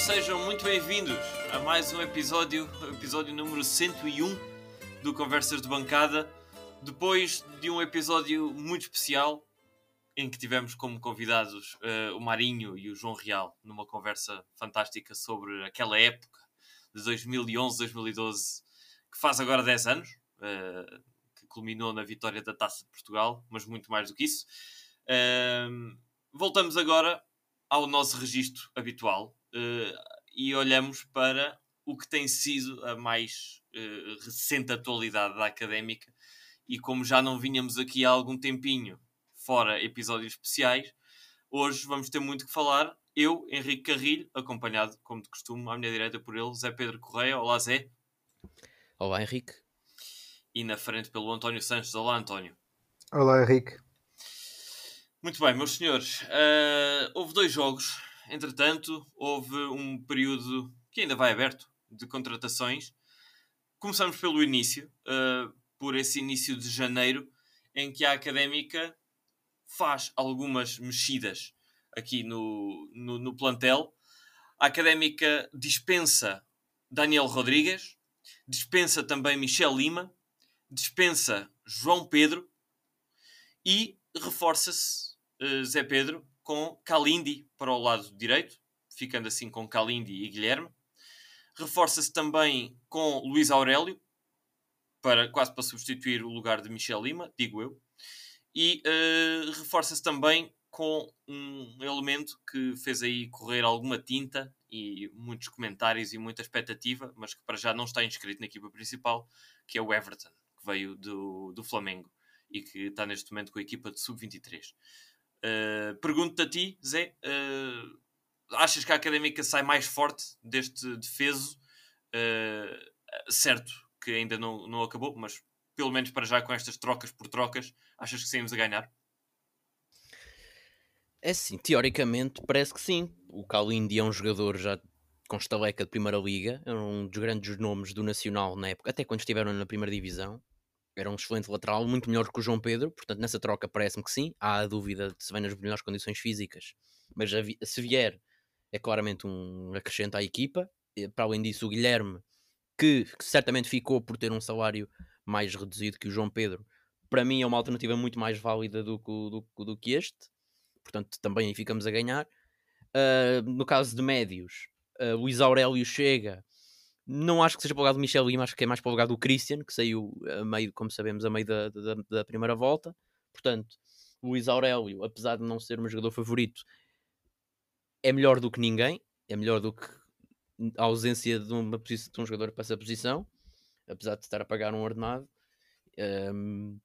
sejam muito bem-vindos a mais um episódio, episódio número 101 do Conversas de Bancada. Depois de um episódio muito especial em que tivemos como convidados uh, o Marinho e o João Real numa conversa fantástica sobre aquela época de 2011, 2012, que faz agora 10 anos, uh, que culminou na vitória da Taça de Portugal, mas muito mais do que isso. Uh, voltamos agora ao nosso registro habitual e olhamos para o que tem sido a mais uh, recente atualidade da académica. E como já não vinhamos aqui há algum tempinho, fora episódios especiais, hoje vamos ter muito que falar. Eu, Henrique Carrilho, acompanhado, como de costume, à minha direita por ele, Zé Pedro Correia. Olá, Zé. Olá, Henrique. E na frente pelo António Sanches. Olá, António. Olá, Henrique. Muito bem, meus senhores. Uh, houve dois jogos. Entretanto, houve um período que ainda vai aberto de contratações. Começamos pelo início, uh, por esse início de janeiro, em que a académica faz algumas mexidas aqui no, no, no plantel. A académica dispensa Daniel Rodrigues, dispensa também Michel Lima, dispensa João Pedro e reforça-se uh, Zé Pedro com Kalindi para o lado direito, ficando assim com Kalindi e Guilherme. Reforça-se também com Luís Aurélio, para, quase para substituir o lugar de Michel Lima, digo eu. E uh, reforça-se também com um elemento que fez aí correr alguma tinta e muitos comentários e muita expectativa, mas que para já não está inscrito na equipa principal, que é o Everton, que veio do, do Flamengo e que está neste momento com a equipa de sub-23. Uh, Pergunto-te a ti, Zé, uh, achas que a Académica sai mais forte deste defeso? Uh, certo que ainda não, não acabou, mas pelo menos para já com estas trocas por trocas, achas que saímos a ganhar? É sim, teoricamente parece que sim. O Kalindi é um jogador já com estaleca de Primeira Liga, é um dos grandes nomes do Nacional na época, até quando estiveram na Primeira Divisão era um excelente lateral, muito melhor que o João Pedro, portanto nessa troca parece-me que sim, há a dúvida de se vem nas melhores condições físicas, mas se vier é claramente um acrescento à equipa, para além disso o Guilherme, que, que, certamente ficou por ter um salário mais reduzido que o João Pedro, para mim é uma alternativa muito mais válida do, do, do, que este, portanto também ficamos a ganhar. Uh, no caso de médios, uh, Luís Aurélio chega não acho que seja para o lugar do Michel Lima, acho que é mais para o lugar do Christian, que saiu a meio, como sabemos, a meio da, da, da primeira volta. Portanto, Luís Aurélio, apesar de não ser o meu jogador favorito, é melhor do que ninguém, é melhor do que a ausência de, uma, de um jogador para essa posição, apesar de estar a pagar um ordenado. Um,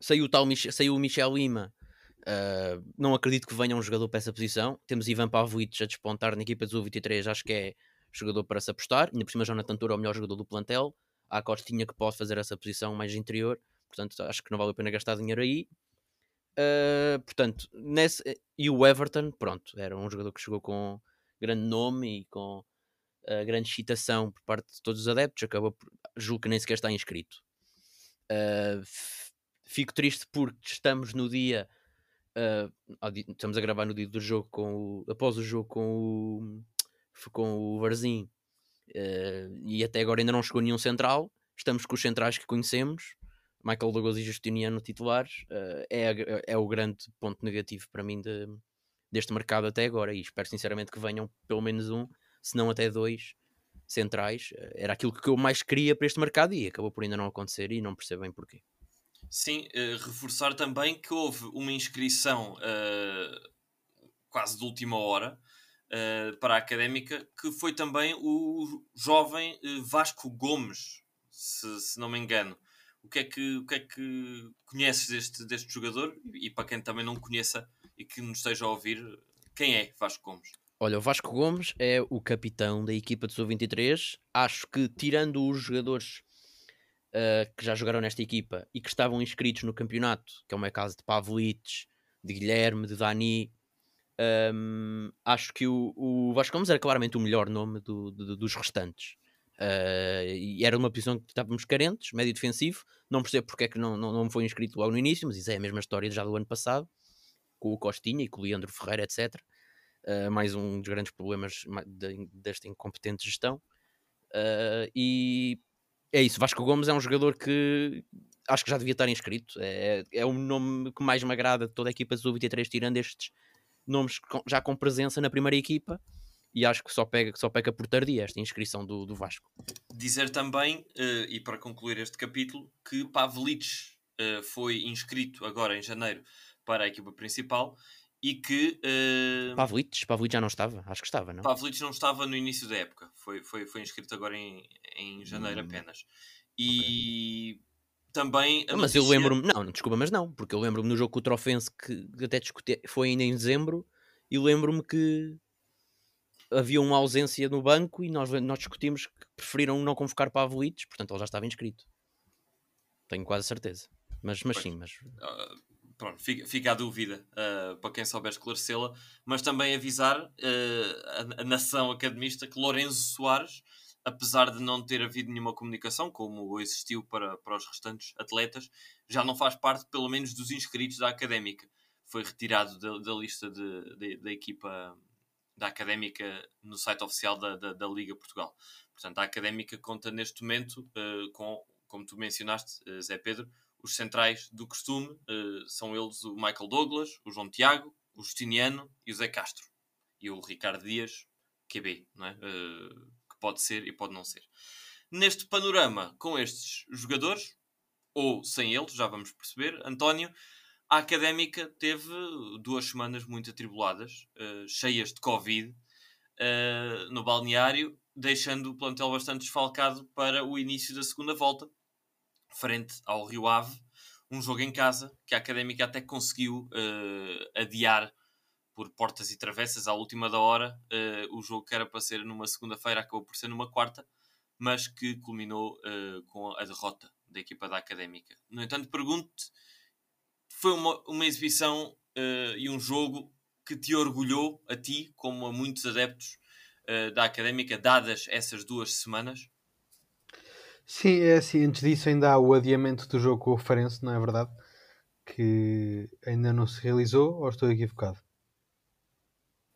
saiu, o tal, saiu o Michel Lima, uh, não acredito que venha um jogador para essa posição. Temos Ivan Pavlic a despontar na equipa do 23 acho que é jogador para se apostar. Ainda por cima, Jonathan Tour é o melhor jogador do plantel. Há a Costinha que pode fazer essa posição mais interior. Portanto, acho que não vale a pena gastar dinheiro aí. Uh, portanto, nesse, e o Everton, pronto, era um jogador que chegou com grande nome e com uh, grande excitação por parte de todos os adeptos. Acabou por, julgo que nem sequer está inscrito. Uh, fico triste porque estamos no dia. estamos a gravar no dia do jogo com o, após o jogo com o com o Varzim uh, e até agora ainda não chegou nenhum central. Estamos com os centrais que conhecemos, Michael Douglas e Justiniano titulares. Uh, é, é o grande ponto negativo para mim de, deste mercado até agora. E espero sinceramente que venham pelo menos um, se não até dois centrais. Uh, era aquilo que eu mais queria para este mercado e acabou por ainda não acontecer e não percebo bem porquê. Sim, reforçar também que houve uma inscrição quase de última hora uh, para a académica, que foi também o jovem uh, Vasco Gomes, se, se, não me engano. O que é que, o que, é que conheces deste, deste jogador? E, para quem também não conheça e que nos esteja a ouvir, quem é Vasco Gomes? Olha, o Vasco Gomes é o capitão da equipa de Sub-23. Acho que, tirando os jogadores uh, que já jogaram nesta equipa e que estavam inscritos no campeonato, que é o meu caso de Pavlic, de Guilherme, de Dani, um, acho que o, o Vasco Gomes era claramente o melhor nome do, do, dos restantes. Uh, e era uma posição que estávamos carentes, médio defensivo. Não percebo porque é que não, não, não foi inscrito logo no início, mas isso é a mesma história já do ano passado, com o Costinha e com o Leandro Ferreira, etc. Uh, mais um dos grandes problemas de, desta incompetente gestão. Uh, e é isso. Vasco Gomes é um jogador que acho que já devia estar inscrito. É, é o nome que mais me agrada de toda a equipa do 23, tirando estes nomes já com presença na primeira equipa. E acho que só, pega, só peca por tardia esta inscrição do, do Vasco. Dizer também, uh, e para concluir este capítulo, que Pavlic uh, foi inscrito agora em janeiro para a equipa principal e que. Uh... Pavlic? Pavlic já não estava? Acho que estava, não? Pavlic não estava no início da época. Foi, foi, foi inscrito agora em, em janeiro hum. apenas. E. Okay também. Não, mas eu lembro-me, não, desculpa, mas não, porque eu lembro-me no jogo com o Trofense que até discuti, foi ainda em dezembro e lembro-me que havia uma ausência no banco e nós, nós discutimos que preferiram não convocar Pavlic, portanto ele já estava inscrito. Tenho quase certeza. Mas, mas sim, mas. Uh, pronto, fica, fica a dúvida uh, para quem souber esclarecê-la, mas também avisar uh, a, a, nação academista que Lourenço Soares apesar de não ter havido nenhuma comunicação, como existiu para, para os restantes atletas, já não faz parte, pelo menos, dos inscritos da académica. Foi retirado da, da lista de, de, da equipa da académica no site oficial da, da, da, Liga Portugal. Portanto, a académica conta neste momento uh, com, como tu mencionaste, uh, Zé Pedro, os centrais do costume uh, são eles o Michael Douglas, o João Tiago, o Justiniano e o Zé Castro. E o Ricardo Dias, QB, não é? Pode ser e pode não ser. Neste panorama, com estes jogadores, ou sem eles, já vamos perceber, António, a académica teve duas semanas muito atribuladas, uh, cheias de Covid, uh, no balneário, deixando o plantel bastante desfalcado para o início da segunda volta, frente ao Rio Ave, um jogo em casa que a académica até conseguiu uh, adiar por portas e travessas à última da hora. Uh, o jogo que era para ser numa segunda-feira acabou por ser numa quarta, mas que culminou uh, com a derrota da equipa da Académica. No entanto, pergunto-te, foi uma, uma exibição uh, e um jogo que te orgulhou a ti, como a muitos adeptos da Académica, dadas essas duas semanas? Sim, é assim. Antes disso, ainda há o adiamento do jogo com o Farense, não é verdade? Que ainda não se realizou, ou estou equivocado?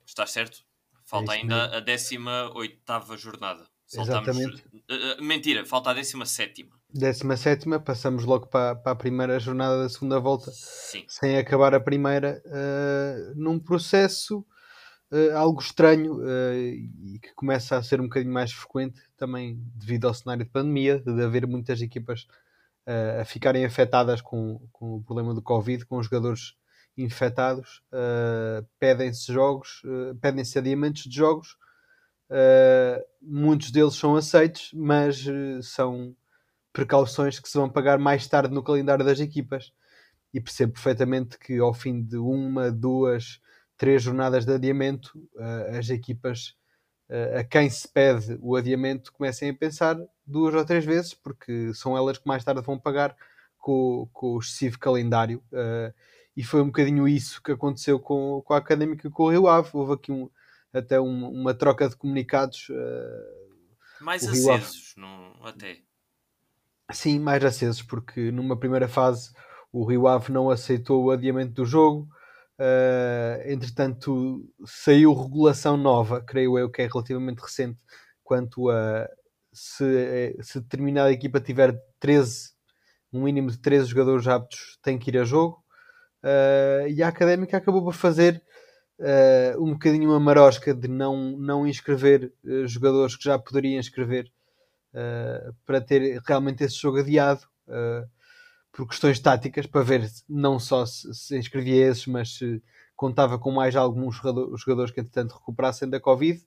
Estás certo? Falta é ainda mesmo. a 18 jornada. Saltamos... Exatamente. Uh, mentira, falta a 17. 17, passamos logo para, para a primeira jornada da segunda volta, Sim. sem acabar a primeira, uh, num processo uh, algo estranho e que começa a ser um bocadinho mais frequente também devido ao cenário de pandemia, de haver muitas equipas a ficarem afetadas com, com o problema do Covid, com os jogadores infectados, uh, pedem-se jogos, uh, pedem-se adiamentos de jogos. Uh, muitos deles são aceitos, mas são precauções que se vão pagar mais tarde no calendário das equipas. E percebo perfeitamente que ao fim de uma, duas, três jornadas de adiamento, as equipas a quem se pede o adiamento comecem a pensar duas ou três vezes, porque são elas que mais tarde vão pagar com, com o excessivo calendário. Uh, e foi um bocadinho isso que aconteceu com, com a Académica com o Rio Ave. Houve aqui um, até um, uma troca de comunicados. Uh, mais acesos, não, até. Sim, mais acesos, porque numa primeira fase o Rio Ave não aceitou o adiamento do jogo. Uh, entretanto, saiu regulação nova, creio eu que é relativamente recente, quanto a se, se determinada equipa tiver 13, um mínimo de 13 jogadores aptos, tem que ir a jogo. Uh, e a académica acabou por fazer uh, um bocadinho uma marosca de não, não inscrever uh, jogadores que já poderiam inscrever para ter realmente esse jogo adiado por questões táticas, para ver não só se, se inscrevia esses, mas se contava com mais alguns jogadores, jogadores que entretanto recuperassem da Covid.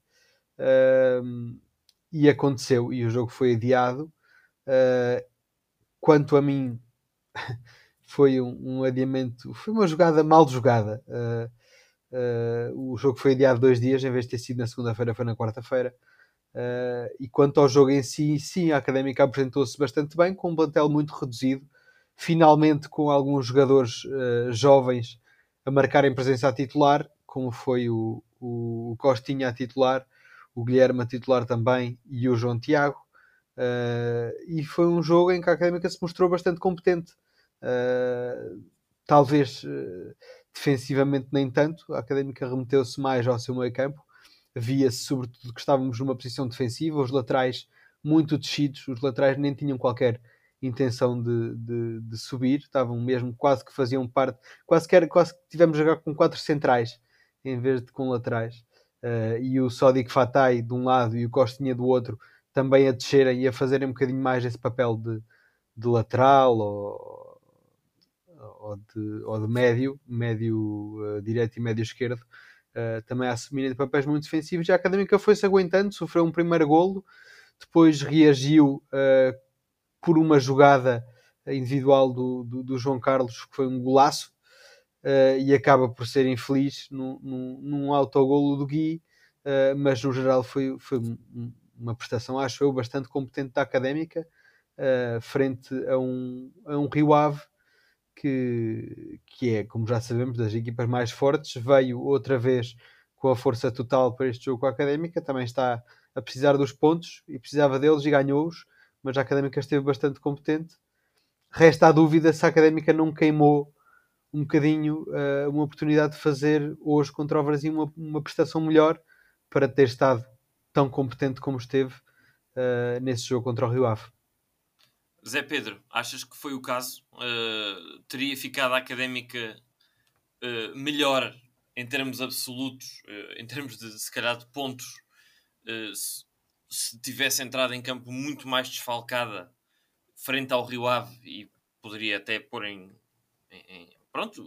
e aconteceu, e o jogo foi adiado. quanto a mim, foi um, um, adiamento, foi uma jogada mal jogada. Uh, uh, o jogo foi adiado dois dias, em vez de ter sido na segunda-feira, foi na quarta-feira. Uh, e quanto ao jogo em si, sim, a Académica apresentou-se bastante bem, com um plantel muito reduzido, finalmente com alguns jogadores jovens a marcarem presença a titular, como foi o, o, Costinha a titular, o Guilherme a titular também e o João Tiago. e foi um jogo em que a Académica se mostrou bastante competente Uh, talvez uh, defensivamente nem tanto. A Académica remeteu-se mais ao seu meio campo. Via-se sobretudo que estávamos numa posição defensiva, os laterais muito descidos, os laterais nem tinham qualquer intenção de, de, de, subir, estavam mesmo quase que faziam parte, quase que, era, quase que tivemos a jogar com quatro centrais em vez de com laterais. Uh, e o Sodic Fatai de um lado e o Costinha do outro também a descerem e a fazerem um bocadinho mais esse papel de, de lateral ou, ou, de, ou de médio, médio uh, direito e médio esquerdo, uh, também a assumirem papéis muito defensivos. E a Académica foi-se aguentando, sofreu um primeiro golo, depois reagiu por uma jogada individual do, do, do, João Carlos, que foi um golaço, uh, e acaba por ser infeliz num, num, num autogolo do Gui, uh, mas no geral foi, foi uma prestação, acho eu, bastante competente da académica, uh, frente a um, a um Rio Ave. Que, que é, como já sabemos, das equipas mais fortes, veio outra vez com a força total para este jogo com a Académica, também está a precisar dos pontos e precisava deles e ganhou-os mas a Académica esteve bastante competente. Resta a dúvida se a Académica não queimou um bocadinho uh, uma oportunidade de fazer hoje contra o Brasil uma, uma prestação melhor para ter estado tão competente como esteve uh, nesse jogo contra o Rio Ave. Zé Pedro, achas que foi o caso? Uh, teria ficado a académica uh, melhor em termos absolutos, uh, em termos de se calhar de pontos, se, se tivesse entrado em campo muito mais desfalcada frente ao Rio Ave e poderia até pôr em, em, em pronto,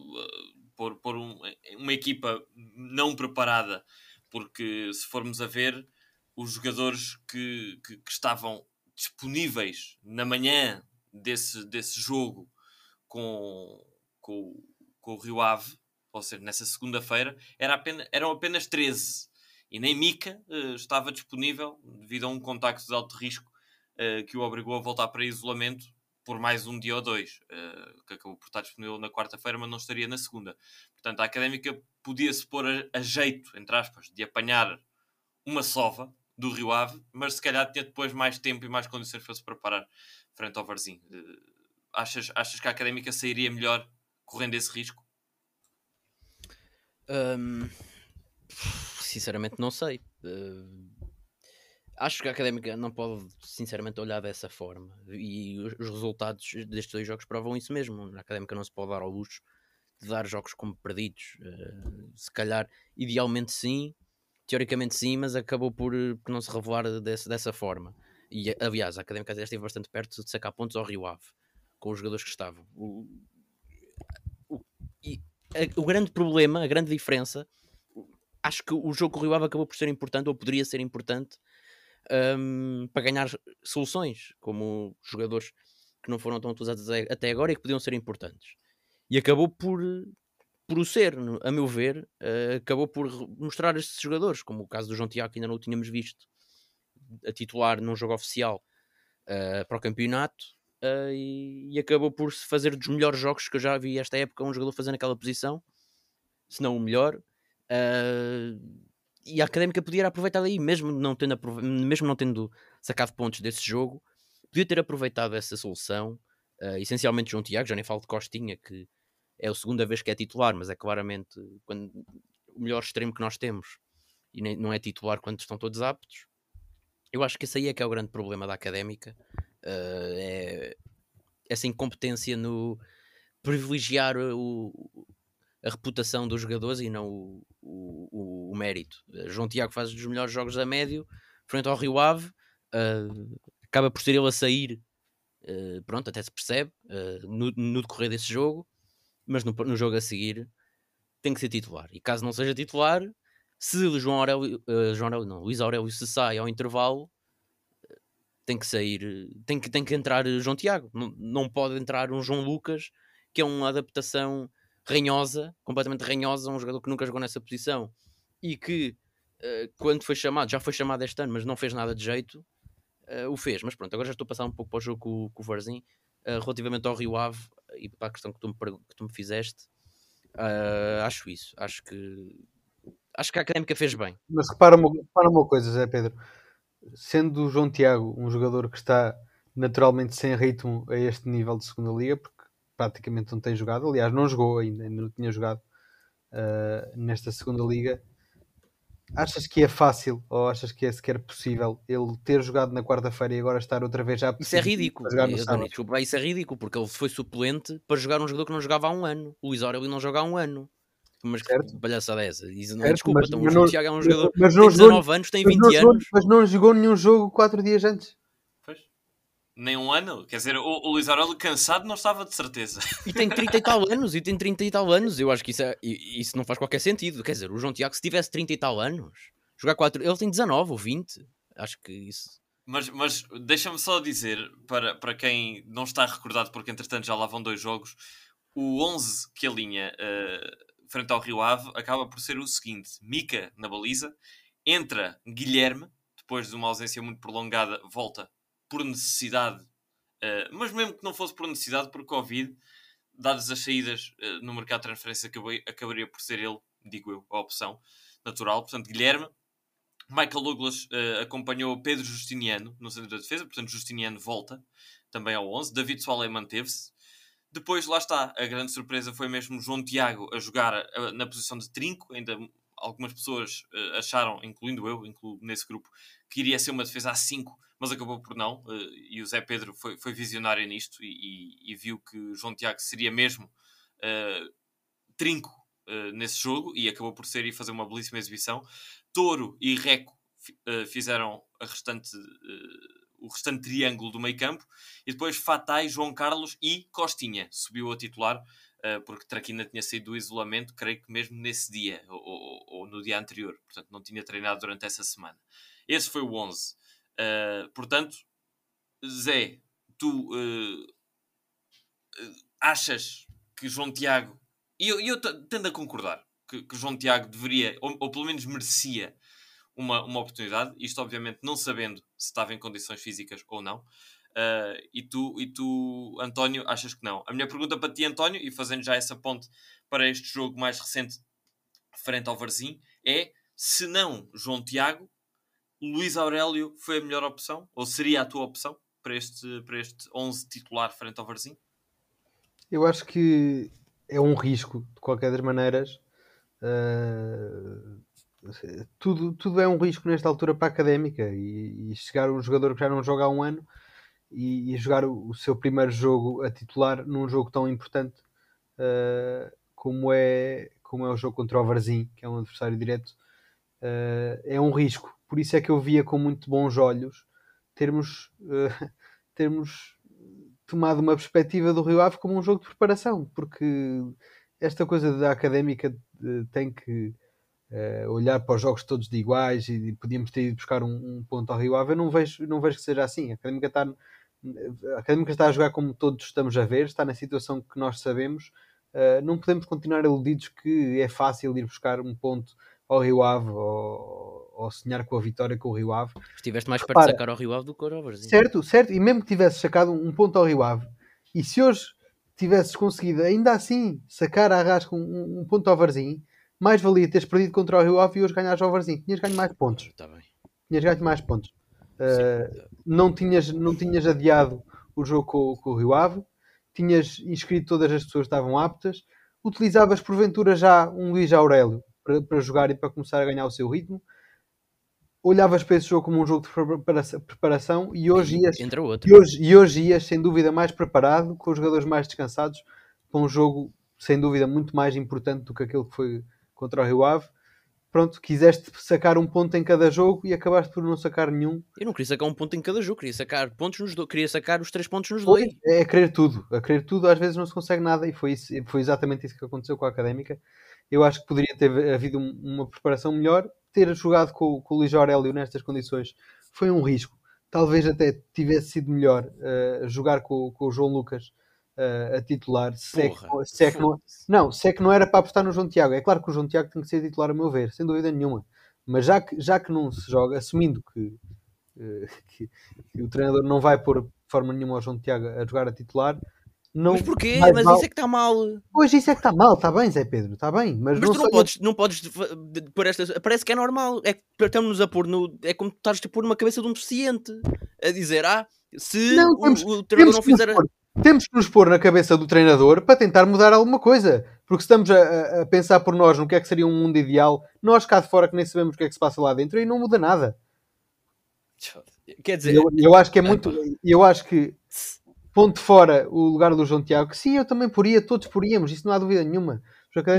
pôr, pôr um, uma equipa não preparada, porque se formos a ver os jogadores que, que, que estavam disponíveis na manhã desse, desse jogo com, com, com o Rio Ave, ou seja, nessa segunda-feira, era apenas, eram apenas 13 e nem Mika uh, estava disponível devido a um contacto de alto risco uh, que o obrigou a voltar para isolamento por mais um dia ou dois, uh, que acabou por estar disponível na quarta-feira, mas não estaria na segunda. Portanto, a académica podia-se pôr a, a, jeito, entre aspas, de apanhar uma sova do Rio Ave, mas se calhar tinha depois mais tempo e mais condições para se preparar frente ao Varzim. achas, achas que a académica sairia melhor correndo esse risco? Um sinceramente não sei. Uh, acho que a Académica não pode, sinceramente, olhar dessa forma. E os, os resultados destes dois jogos provam isso mesmo. A Académica não se pode dar ao luxo de dar jogos como perdidos. Uh, se calhar, idealmente sim, teoricamente sim, mas acabou por, por não se revelar desse, dessa forma. E aliás, a Académica até esteve bastante perto de sacar pontos ao Rio Ave com os jogadores que estavam. O, o, e a, o grande problema, a grande diferença acho que o jogo com o Rio Ave acabou por ser importante, ou poderia ser importante, um, para ganhar soluções, como jogadores que não foram tão utilizados até agora e que podiam ser importantes. E acabou por, por o ser, a meu ver, uh, acabou por mostrar estes jogadores, como o caso do João Tiago, que ainda não o tínhamos visto a titular num jogo oficial uh, para o campeonato. Uh, e, e, acabou por se fazer dos melhores jogos que eu já vi esta época um jogador fazendo aquela posição, se não o melhor, e a Académica podia aproveitar aí, mesmo não, tendo mesmo não tendo sacado pontos desse jogo, podia ter aproveitado essa solução. Essencialmente João Tiago, já nem falo de Costinha, que é a segunda vez que é titular, mas é claramente quando, o melhor extremo que nós temos e nem, não é titular quando estão todos aptos. Eu acho que esse aí é que é o grande problema da Académica. Uh, é essa incompetência no privilegiar o, a reputação dos jogadores e não o, o, o, mérito. João Tiago faz os melhores jogos a médio, frente ao Rio Ave, uh, acaba por ser ele a sair, uh, pronto, até se percebe, uh, no, no, decorrer desse jogo, mas no, no, jogo a seguir tem que ser titular. E caso não seja titular, se o João Aurélio, João Aurélio não, Luís Aurélio se sai ao intervalo, tem que sair, tem que, tem que entrar João Tiago, não, não pode entrar um João Lucas, que é uma adaptação ranhosa, completamente ranhosa, um jogador que nunca jogou nessa posição e que uh, quando foi chamado, já foi chamado este ano, mas não fez nada de jeito, uh, o fez. Mas pronto, agora já estou a passar um pouco para o jogo com, com o Varzim, uh, relativamente ao Rio Ave e para a questão que tu me, que tu me fizeste. acho isso, acho que acho que a Académica fez bem. Mas repara uma, repara uma coisa, Zé Pedro, sendo o João Tiago um jogador que está naturalmente sem ritmo a este nível de segunda liga, porque praticamente não tem jogado. Aliás, não jogou ainda, ainda não tinha jogado uh, nesta segunda liga. Achas que é fácil ou achas que é sequer possível ele ter jogado na quarta-feira e agora estar outra vez já Isso é ridículo. Desculpa, isso é ridículo porque ele foi suplente para jogar um jogador que não jogava há um ano. O Aurélio não joga há um ano. Mas que palhaçada é essa? Isso não é desculpa, mas, então, mas o Tiago é um jogador mas tem 19 anos, tem 20 mas anos. Mas não jogou nenhum jogo 4 dias antes. Nem um ano. Quer dizer, o, o Luís Aurélio cansado não estava de certeza. E tem 30 e tal anos, e tem 30 e tal anos. Eu acho que isso, é, isso não faz qualquer sentido. Quer dizer, o João Tiago, se tivesse 30 e tal anos, jogar 4. Ele tem 19 ou 20. Acho que isso. Mas, mas deixa-me só dizer, para, para quem não está recordado, porque entretanto já lá vão dois jogos, o 11 que alinha uh, frente ao Rio Ave acaba por ser o seguinte: Mica na baliza, entra Guilherme, depois de uma ausência muito prolongada, volta por necessidade, uh, mas mesmo que não fosse por necessidade, por Covid, dadas as saídas uh, no mercado de transferência, acabaria por ser ele, digo eu, a opção natural. Portanto, Guilherme, Michael Douglas uh, acompanhou Pedro Justiniano no centro da defesa, portanto, Justiniano volta também ao 11. David Soalé manteve-se. Depois, lá está, a grande surpresa foi mesmo João Tiago a jogar uh, na posição de trinco. Ainda algumas pessoas uh, acharam, incluindo eu, incluo nesse grupo, que iria ser uma defesa a 5, mas acabou por não. e o Zé Pedro foi, foi visionário nisto e, e, e, viu que João Tiago seria mesmo trinco nesse jogo e acabou por ser e fazer uma belíssima exibição. Toro e Reco uh, fizeram restante, uh, o restante triângulo do meio campo. E depois Fatai, João Carlos e Costinha subiu a titular, uh, porque Traquina tinha saído do isolamento, creio que mesmo nesse dia, ou, ou, ou, no dia anterior. Portanto, não tinha treinado durante essa semana. Esse foi o 11. Portanto, Zé, tu achas que João Tiago... E eu, eu tendo a concordar que, que João Tiago deveria, ou, ou, pelo menos merecia, uma, uma oportunidade. Isto, obviamente, não sabendo se estava em condições físicas ou não. Uh, e, tu, e tu, António, achas que não? A minha pergunta para ti, António, e fazendo já essa ponte para este jogo mais recente frente ao Varzim, é se não João Tiago, Luís Aurélio foi a melhor opção? Ou seria a tua opção para este, para este 11 titular frente ao Varzim? Eu acho que é um risco, de qualquer das maneiras, Uh, tudo, tudo é um risco nesta altura para a académica e, e, chegar um jogador que já não joga há um ano e, e jogar o, o, seu primeiro jogo a titular num jogo tão importante uh, como, é, como é o jogo contra o Varzim, que é um adversário direto, uh, é um risco. Por isso é que eu via com muito bons olhos termos, termos tomado uma perspectiva do Rio Ave como um jogo de preparação, porque esta coisa da académica tem que uh, olhar para os jogos todos de iguais e podíamos ter ido buscar um, um, ponto ao Rio Ave. Eu não vejo, não vejo que seja assim. A académica está, a académica está a jogar como todos estamos a ver, está na situação que nós sabemos. Uh, não podemos continuar iludidos que é fácil ir buscar um ponto ao Rio Ave ou, ou sonhar com a vitória com o Rio Ave. Estiveste mais perto de sacar ao Rio Ave do que ao Varzim. Certo, certo. E mesmo que tivesse sacado um ponto ao Rio Ave, e se hoje tivesses conseguido ainda assim sacar a rasca um, um, ponto ao Varzim, mais valia teres perdido contra o Rio Ave e hoje ganhares ao Varzim. Tinhas ganho mais pontos. Tá bem. Tinhas ganho mais pontos. Uh, não, tinhas, não tinhas adiado o jogo com, com, o Rio Ave, tinhas inscrito todas as pessoas que estavam aptas, utilizavas porventura já um Luís Aurélio para, para jogar e para começar a ganhar o seu ritmo olhavas para esse jogo como um jogo de preparação e hoje ias, e hoje, e hoje ias sem dúvida mais preparado, com os jogadores mais descansados, para um jogo sem dúvida muito mais importante do que aquele que foi contra o Rio Ave. Pronto, quiseste sacar um ponto em cada jogo e acabaste por não sacar nenhum. Eu não queria sacar um ponto em cada jogo, queria sacar pontos nos do... queria sacar os três pontos nos dois. É, é querer tudo, a querer tudo às vezes não se consegue nada e foi, isso, foi exatamente isso que aconteceu com a Académica. Eu acho que poderia ter havido uma preparação melhor, ter jogado com, com o Luís Aurélio nestas condições foi um risco. Talvez até tivesse sido melhor uh, jogar com, com, o João Lucas uh, a titular. Se é, que, se é que não, não, se é que não era para apostar no João Tiago. É claro que o João Tiago tem que ser titular, a meu ver, sem dúvida nenhuma. Mas já que, já que não se joga, assumindo que, uh, que, que o treinador não vai pôr de forma nenhuma o João Tiago a jogar a titular, não mas porquê? Mas mal. isso é que está mal. Pois isso é que está mal, está bem, Zé Pedro, está bem. Mas, mas não tu não podes, não podes por esta. Parece que é normal. É que estamos a pôr no. É como estás a pôr numa cabeça de um deficiente a dizer, ah, se não, temos, o, o treinador não fizer. Pôr, temos que nos pôr na cabeça do treinador para tentar mudar alguma coisa. Porque estamos a, a, pensar por nós no que é que seria um mundo ideal, nós cá de fora que nem sabemos o que é que se passa lá dentro e não muda nada. Quer dizer, eu, eu acho que é muito. Eu acho que ponto fora o lugar do João Tiago, sim, eu também poria, todos poríamos, isso não há dúvida nenhuma.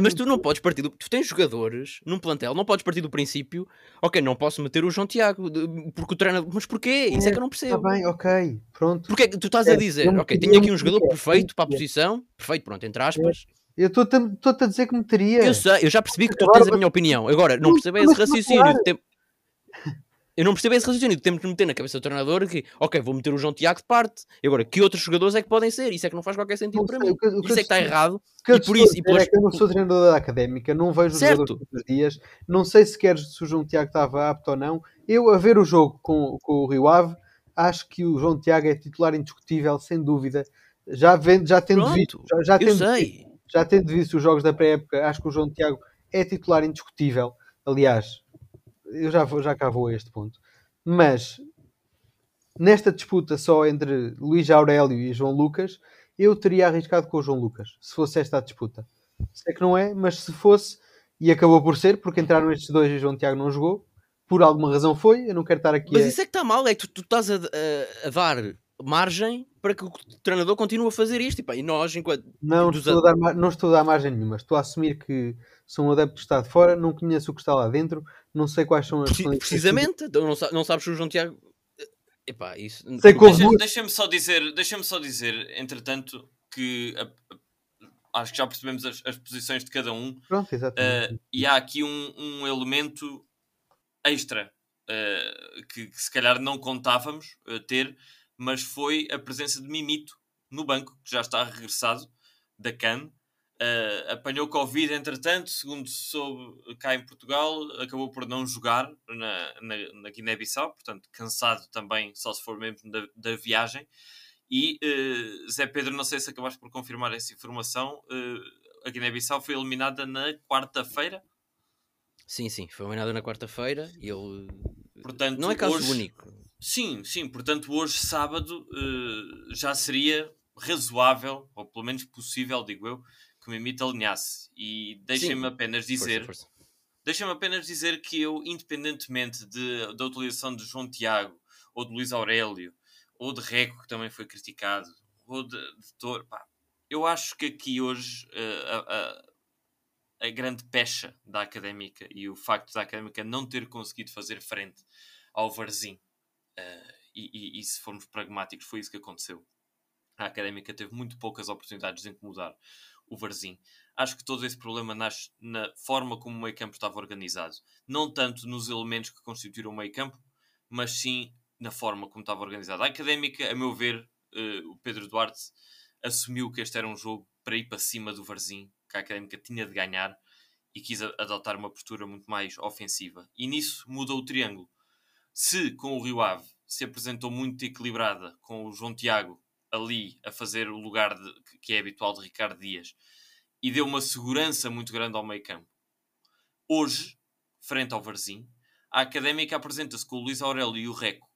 Mas tu não podes partir do. Tu tens jogadores num plantel, não podes partir do princípio, ok, não posso meter o João Tiago, porque o treinador. Mas porquê? Isso é, é que eu não percebo. Está bem, ok, pronto. Porque é que tu estás é, a dizer, ok, tenho aqui um jogador perfeito para a posição, perfeito, pronto, entre aspas. Eu estou-te a dizer que meteria. Eu sei, eu já percebi que tu tens a minha opinião. Agora, não percebo esse raciocínio. Eu não percebo esse raciocínio. Temos que meter na cabeça do treinador que, ok, vou meter o João Tiago de parte. Agora, que outros jogadores é que podem ser? Isso é que não faz qualquer sentido não para sei, mim. Que, isso é que está errado. Que e por isso. E é que eu não sou treinador da académica, não vejo os jogadores todos os dias. Não sei sequer se o João Tiago estava apto ou não. Eu, a ver o jogo com, com o Rio Ave, acho que o João Tiago é titular indiscutível, sem dúvida. Já, vendo, já tendo Pronto, visto. Já, já tendo, sei. Já tendo visto os jogos da pré-época, acho que o João Tiago é titular indiscutível. Aliás, eu já, vou, já cá vou a este ponto. Mas nesta disputa só entre Luís Aurélio e João Lucas, eu teria arriscado com o João Lucas, se fosse esta a disputa. Sei que não é, mas se fosse, e acabou por ser, porque entraram estes dois e João Tiago não jogou, por alguma razão foi, eu não quero estar aqui Mas a... isso é que está mal, é que tu, tu estás a, a, a, dar margem para que o treinador continue a fazer isto, e, pá, e nós enquanto... Não estou, a dar, não estou a dar margem nenhuma, estou a assumir que sou um adepto que está de fora, não conheço o que está lá dentro, não sei quais são as Precisamente, então não, não sabes se o João Tiago. Epá, isso... Deixa-me deixa só dizer, deixa-me só dizer, entretanto, que a, a, acho que já percebemos as, as, posições de cada um. Pronto, exatamente. Uh, e há aqui um, um elemento extra uh, que, que, se calhar não contávamos uh, ter, mas foi a presença de Mimito no banco, que já está regressado da CAN Uh, apanhou Covid, entretanto, segundo soube cá em Portugal, acabou por não jogar na, na, na Guiné-Bissau, portanto, cansado também, só se for mesmo da, da viagem. E uh, Zé Pedro, não sei se acabaste por confirmar essa informação, uh, a Guiné-Bissau foi eliminada na quarta-feira. Sim, sim, foi eliminada na quarta-feira e ele. Portanto, não é caso hoje... único. Sim, sim, portanto, hoje, sábado, já seria razoável, ou pelo menos possível, digo eu, que me imita alinhasse. E deixem-me apenas dizer. Deixem-me apenas dizer que eu, independentemente de, da utilização de João Tiago, ou de Luís Aurélio, ou de Reco, que também foi criticado, ou de, de Tor, pá, eu acho que aqui hoje uh, a, grande pecha da académica e o facto da académica não ter conseguido fazer frente ao Varzim, uh, e, e, e se formos pragmáticos, foi isso que aconteceu. A académica teve muito poucas oportunidades de incomodar o Varzim. Acho que todo esse problema nasce na forma como o meio campo estava organizado. Não tanto nos elementos que constituíram o meio campo, mas sim na forma como estava organizado. A académica, a meu ver, uh, o Pedro Duarte assumiu que este era um jogo para ir para cima do Varzim, que a académica tinha de ganhar e quis adotar uma postura muito mais ofensiva. E nisso mudou o triângulo. Se com o Rio Ave se apresentou muito equilibrada, com o João Tiago ali a fazer o lugar de, que é habitual de Ricardo Dias e deu uma segurança muito grande ao meio campo. Hoje, frente ao Varzim, a Académica apresenta-se com o Luís Aurélio e o Reco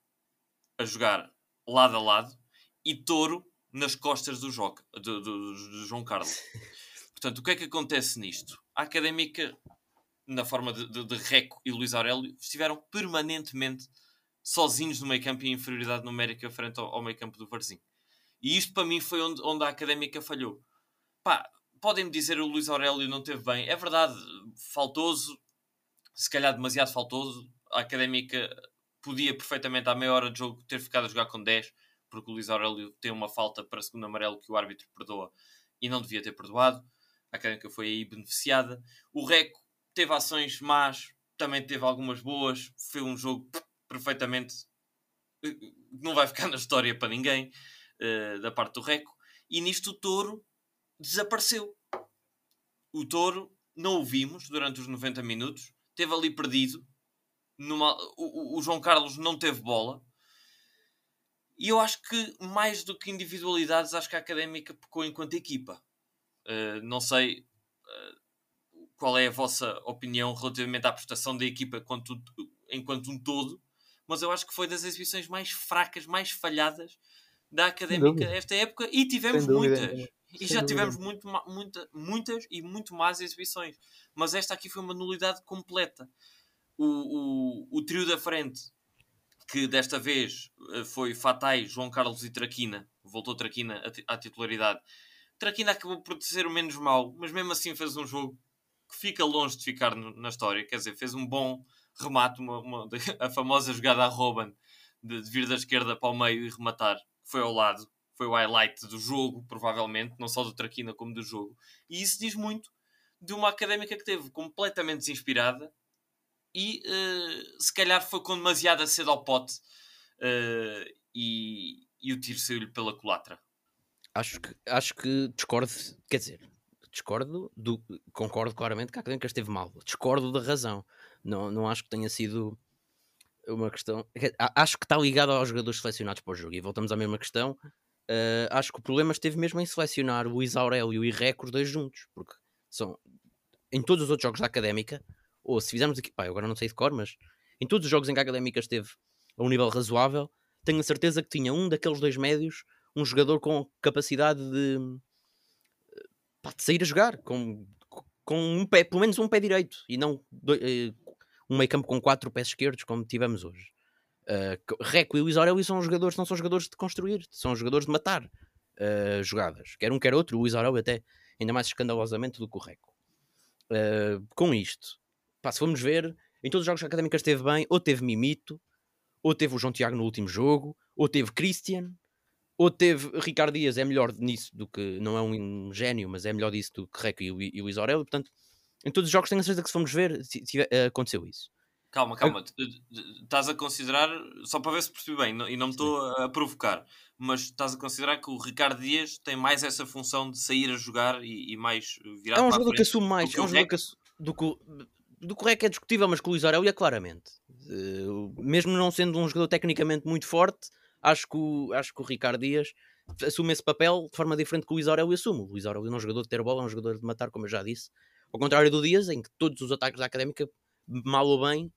a jogar lado a lado e Touro nas costas do, Joca, do, do, do João Carlos. Portanto, o que é que acontece nisto? A Académica, na forma de, de, de Reco e Luís Aurélio, estiveram permanentemente sozinhos no meio campo e inferioridade numérica frente ao, ao meio campo do Varzim. E isto para mim foi onde, onde a académica falhou. Pá, podem-me dizer o Luís Aurélio não teve bem. É verdade, faltoso, se calhar demasiado faltoso. A académica podia perfeitamente à meia hora de jogo ter ficado a jogar com 10, porque o Luís Aurélio tem uma falta para segundo amarelo que o árbitro perdoa e não devia ter perdoado. A académica foi aí beneficiada. O Reco teve ações más, também teve algumas boas. Foi um jogo perfeitamente. Eh, não vai ficar na história para ninguém. Eh, da parte do Reco, e nisto o touro desapareceu. O touro não o vimos durante os 90 minutos, teve ali perdido. Numa... O, o, João Carlos não teve bola. E eu acho que, mais do que individualidades, acho que a académica pecou enquanto equipa. Uh, não sei uh, qual é a vossa opinião relativamente à prestação da equipa enquanto, enquanto um todo, mas eu acho que foi das exibições mais fracas, mais falhadas da académica esta época e tivemos muitas. E já tivemos muito, muita, muitas e muito más exibições. Mas esta aqui foi uma nulidade completa. O, o, o trio da frente, que desta vez eh, foi Fatai, João Carlos e Traquina, voltou Traquina à titularidade. Traquina acabou por ser o menos mau, mas mesmo assim fez um jogo que fica longe de ficar na história. Quer dizer, fez um bom remate, uma, uma a famosa jogada a Robin, de, de vir da esquerda para o meio e rematar. Foi ao lado foi o highlight do jogo, provavelmente, não só do Traquina como do jogo. E isso diz muito de uma académica que teve completamente desinspirada e uh, se calhar foi com demasiada cedo ao pote uh, e, e o tiro saiu-lhe pela culatra. Acho que, acho que discordo, quer dizer, discordo, do, concordo claramente que a académica esteve mal. Discordo da razão. Não, não acho que tenha sido uma questão. Acho que está ligado aos jogadores selecionados para o jogo. E voltamos à mesma questão. Uh, acho que o problema esteve mesmo em selecionar o Aurélio e dois juntos, porque são em todos os outros jogos da Académica, ou se fizermos aqui, pá, agora não sei de cor, mas em todos os jogos em que a Académica esteve a um nível razoável, tenho a certeza que tinha um daqueles dois médios, um jogador com capacidade de, pá, de sair a jogar, com, com um pé, pelo menos um pé direito, e não dois, uh, um meio campo com quatro pés esquerdos, como tivemos hoje. Uh, Reco e Luís Aurélio são jogadores, não são jogadores de construir, são jogadores de matar uh, jogadas. Quer um, quer outro. O Luís Aurélio até ainda mais escandalosamente do que o Reco. Uh, com isto, pá, se formos ver, em todos os jogos académicos esteve bem, ou teve Mimito, ou teve o João Tiago no último jogo, ou teve Christian, ou teve Ricardo Dias, é melhor nisso do que, não é um gênio, mas é melhor disso do que Reco e, e Luís Aurélio. Portanto, em todos os jogos tenho a certeza que se formos ver, se, se, aconteceu isso. Calma, calma. Estás a considerar, só para ver se percebi bem, e não me estou a provocar, mas estás a considerar que o Ricardo Dias tem mais essa função de sair a jogar e, e mais virar É um jogador que assume mais. É um jogador que do que, do que o REC é discutível, mas que o Luís Aurélio é claramente. Uh, mesmo não sendo um jogador tecnicamente muito forte, acho que o, acho que o Ricardo Dias assume esse papel de forma diferente que o Luís Aurélio assume. O Luís Aurélio não é um jogador de ter bola, é um jogador de matar, como eu já disse. Ao contrário do Dias, em que todos os ataques da Académica, mal ou bem,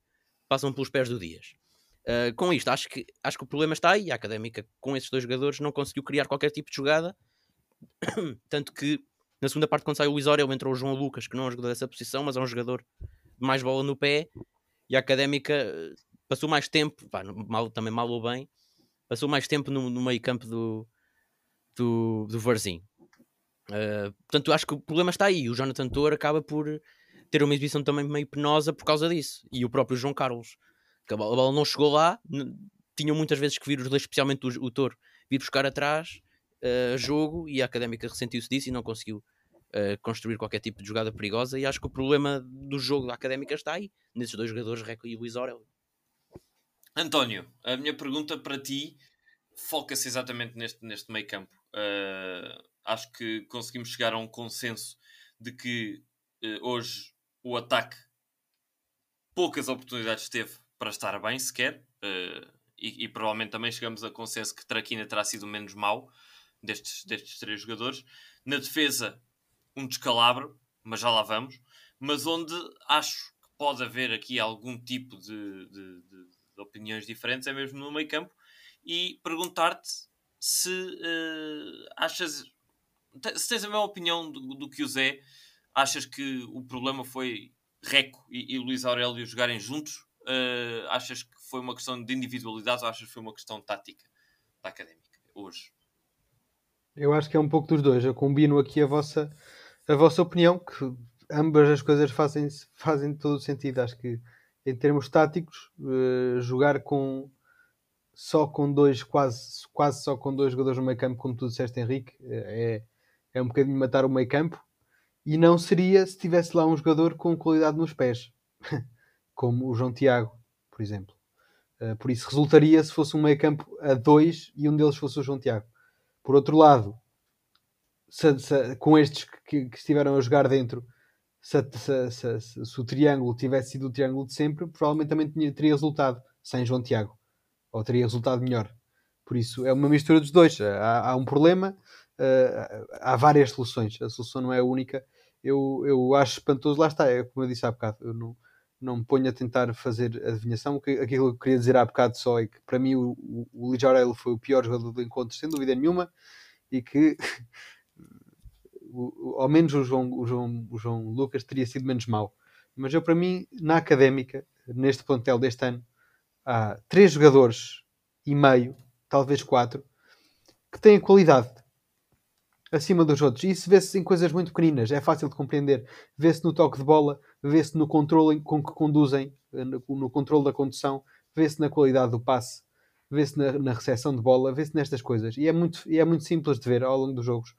passam pelos pés do Dias. Uh, com isto, acho que, acho que o problema está aí. A académica, com esses dois jogadores, não conseguiu criar qualquer tipo de jogada. Tanto que na segunda parte, quando saiu o Luís Aurel, entrou o João Lucas, que não é um jogador dessa posição, mas é um jogador de mais bola no pé. E a académica ah, passou mais tempo, pá, mal, também mal ou bem, passou mais tempo no, no meio campo do, do, do Varzim. Uh, portanto, acho que o problema está aí. O Jonathan Tor acaba por ter uma exibição também meio penosa por causa disso. E o próprio João Carlos, que a bola, não chegou lá, tinham muitas vezes que vir os dois, especialmente o, o vir buscar atrás uh, jogo e a Académica ressentiu-se disso e não conseguiu uh, construir qualquer tipo de jogada perigosa. E acho que o problema do jogo da Académica está aí, nesses dois jogadores, Reco e Luís Aurélio. António, a minha pergunta para ti foca-se exatamente neste, neste meio campo. Uh, acho que conseguimos chegar a um consenso de que uh, hoje o ataque poucas oportunidades teve para estar bem sequer. Uh, e, e, provavelmente também chegamos a consenso que Traquina terá sido menos mau destes, destes três jogadores. Na defesa, um descalabro, mas já lá vamos. Mas onde acho que pode haver aqui algum tipo de, de, de, de opiniões diferentes é mesmo no meio campo. E perguntar-te se uh, achas. Se tens a mesma opinião do, do que o Zé Achas que o problema foi Reco e, e Luís Aurélio jogarem juntos? Uh, achas que foi uma questão de individualidade ou achas que foi uma questão tática da académica hoje? Eu acho que é um pouco dos dois. Eu combino aqui a vossa, a vossa opinião, que ambas as coisas fazem, fazem todo o sentido. Acho que em termos táticos, uh, jogar com só com dois, quase, quase só com dois jogadores no meio campo, como tu disseste, Henrique, é, é um bocadinho matar o meio campo. E não seria se tivesse lá um jogador com qualidade nos pés, como o João Tiago, por exemplo. Uh, por isso resultaria se fosse um meio campo a dois e um deles fosse o João Tiago. Por outro lado, se, se, com estes que, que, estiveram a jogar dentro, se, se, o triângulo tivesse sido o triângulo de sempre, provavelmente também teria resultado sem João Tiago. Ou teria resultado melhor. Por isso, é uma mistura dos dois. Há, há um problema, uh, há várias soluções. A solução não é única. Eu, eu acho espantoso, lá está, é como eu disse há bocado, eu não, não me ponho a tentar fazer adivinhação. Aquilo que eu queria dizer há bocado só é que para mim o, o, o foi o pior jogador do encontro, sem dúvida nenhuma, e que o, ao menos o João, o, João, o João Lucas teria sido menos mau. Mas eu, para mim, na académica, neste plantel deste ano, há três jogadores e meio, talvez quatro, que têm qualidade acima dos outros. Isso vê-se em coisas muito pequeninas, é fácil de compreender. Vê-se no toque de bola, vê-se no controle com que conduzem, no, no controle da condução, vê-se na qualidade do passe, vê-se na, na recepção de bola, vê-se nestas coisas. E é, muito, e é muito simples de ver ao longo dos jogos.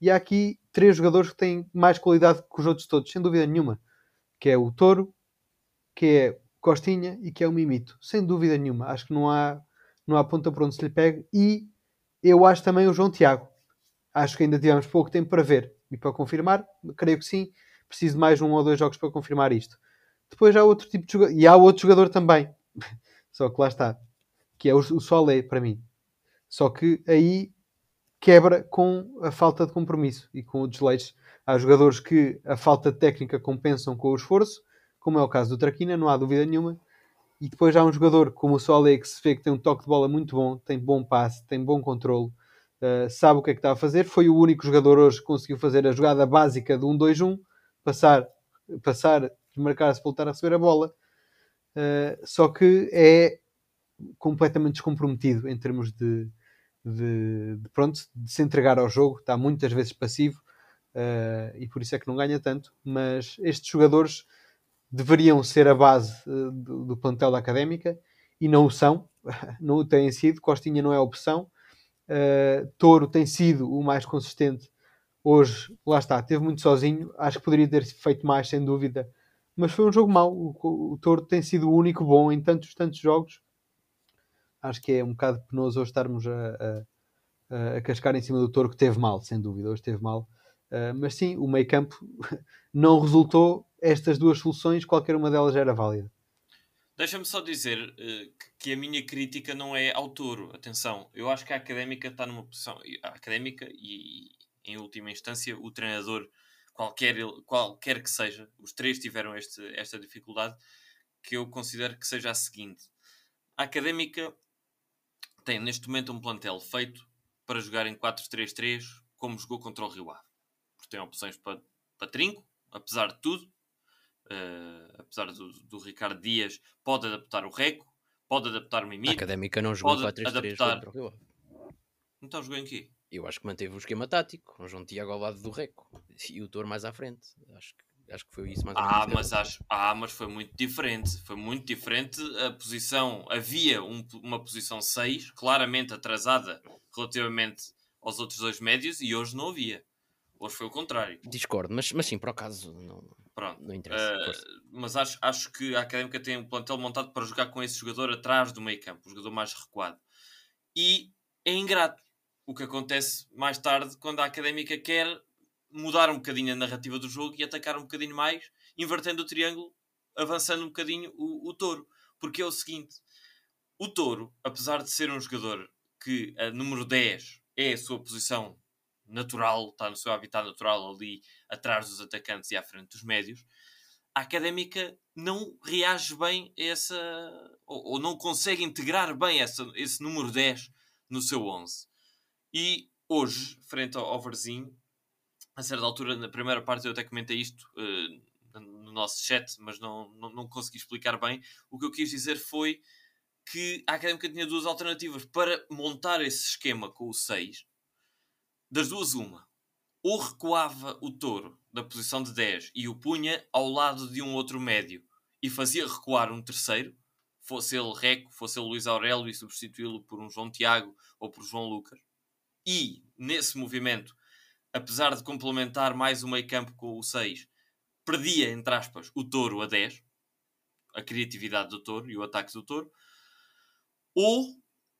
E há aqui três jogadores que têm mais qualidade que os outros todos, sem dúvida nenhuma. Que é o Touro, que é Costinha e que é o Mimito. Sem dúvida nenhuma. Acho que não há, não há ponta para onde se lhe pegue. E eu acho também o João Tiago Acho que ainda tivemos pouco tempo para ver e para confirmar. Creio que sim. Preciso de mais um ou dois jogos para confirmar isto. Depois há outro tipo de jogador. E há outro jogador também. Só que lá está. Que é o, Solé, para mim. Só que aí quebra com a falta de compromisso e com o desleixo. Há jogadores que a falta de técnica compensam com o esforço, como é o caso do Traquina, não há dúvida nenhuma. E depois há um jogador como o Solé que se vê que tem um toque de bola muito bom, tem bom passe, tem bom controle, uh, sabe o que é que está a fazer. Foi o único jogador hoje que conseguiu fazer a jogada básica de 1-2-1, passar, passar, desmarcar-se, voltar a receber a bola. Uh, só que é completamente descomprometido em termos de, de, de, pronto, de se entregar ao jogo, está muitas vezes passivo uh, e por isso é que não ganha tanto. Mas estes jogadores deveriam ser a base do, do, plantel da académica e não o são, não o têm sido. Costinha não é opção, Uh, Touro tem sido o mais consistente. Hoje, lá está, teve muito sozinho. Acho que poderia ter feito mais, sem dúvida. Mas foi um jogo mau. O, o Touro tem sido o único bom em tantos, tantos jogos. Acho que é um bocado penoso hoje estarmos a, a, a cascar em cima do Touro, que teve mal, sem dúvida. Hoje teve mal. Uh, mas sim, o meio campo não resultou. Estas duas soluções, qualquer uma delas era válida. Deixa-me só dizer uh, que a minha crítica não é ao touro. Atenção, eu acho que a académica está numa posição. A académica e, em última instância, o treinador, qualquer, qualquer que seja, os três tiveram este, esta dificuldade, que eu considero que seja a seguinte: a académica tem neste momento um plantel feito para jogar em 4-3-3, como jogou contra o Rio Ave. Porque tem opções para, para trinco, apesar de tudo Uh, apesar do, do, Ricardo Dias, pode adaptar o Reco, pode adaptar o Mimito. A Académica não jogou 4-3-3 adaptar... Então jogou em quê? Eu acho que manteve o esquema tático, com o João Tiago ao lado do Reco e o Toro mais à frente. Acho que, acho que foi isso mais ou menos. Ah, mas, acho, ah, mas foi muito diferente. Foi muito diferente a posição. Havia um, uma posição 6, claramente atrasada relativamente aos outros dois médios, e hoje não havia. Hoje foi o contrário. Discordo, mas, mas sim, por acaso não, Pronto. não interessa. Uh, mas acho, acho que a Académica tem um plantel montado para jogar com esse jogador atrás do meio campo, o jogador mais recuado. E é ingrato o que acontece mais tarde quando a Académica quer mudar um bocadinho a narrativa do jogo e atacar um bocadinho mais, invertendo o triângulo, avançando um bocadinho o, o touro. Porque é o seguinte: o touro, apesar de ser um jogador que a número 10 é a sua posição natural, está no seu habitat natural ali atrás dos atacantes e à frente dos médios, a académica não reage bem a essa. ou, ou não consegue integrar bem essa, esse número 10 no seu 11. E hoje, frente ao, ao Verzinho, a certa altura, na primeira parte, eu até comentei isto uh, no nosso chat, mas não, não, não consegui explicar bem. O que eu quis dizer foi que a académica tinha duas alternativas para montar esse esquema com o 6 das duas, uma. Ou recuava o touro da posição de 10 e o punha ao lado de um outro médio e fazia recuar um terceiro, fosse ele Reco, fosse ele Luís Aurélio e substituí-lo por um João Tiago ou por João Lucas. E, nesse movimento, apesar de complementar mais o meio campo com o 6, perdia, entre aspas, o touro a 10, a criatividade do touro e o ataque do touro, ou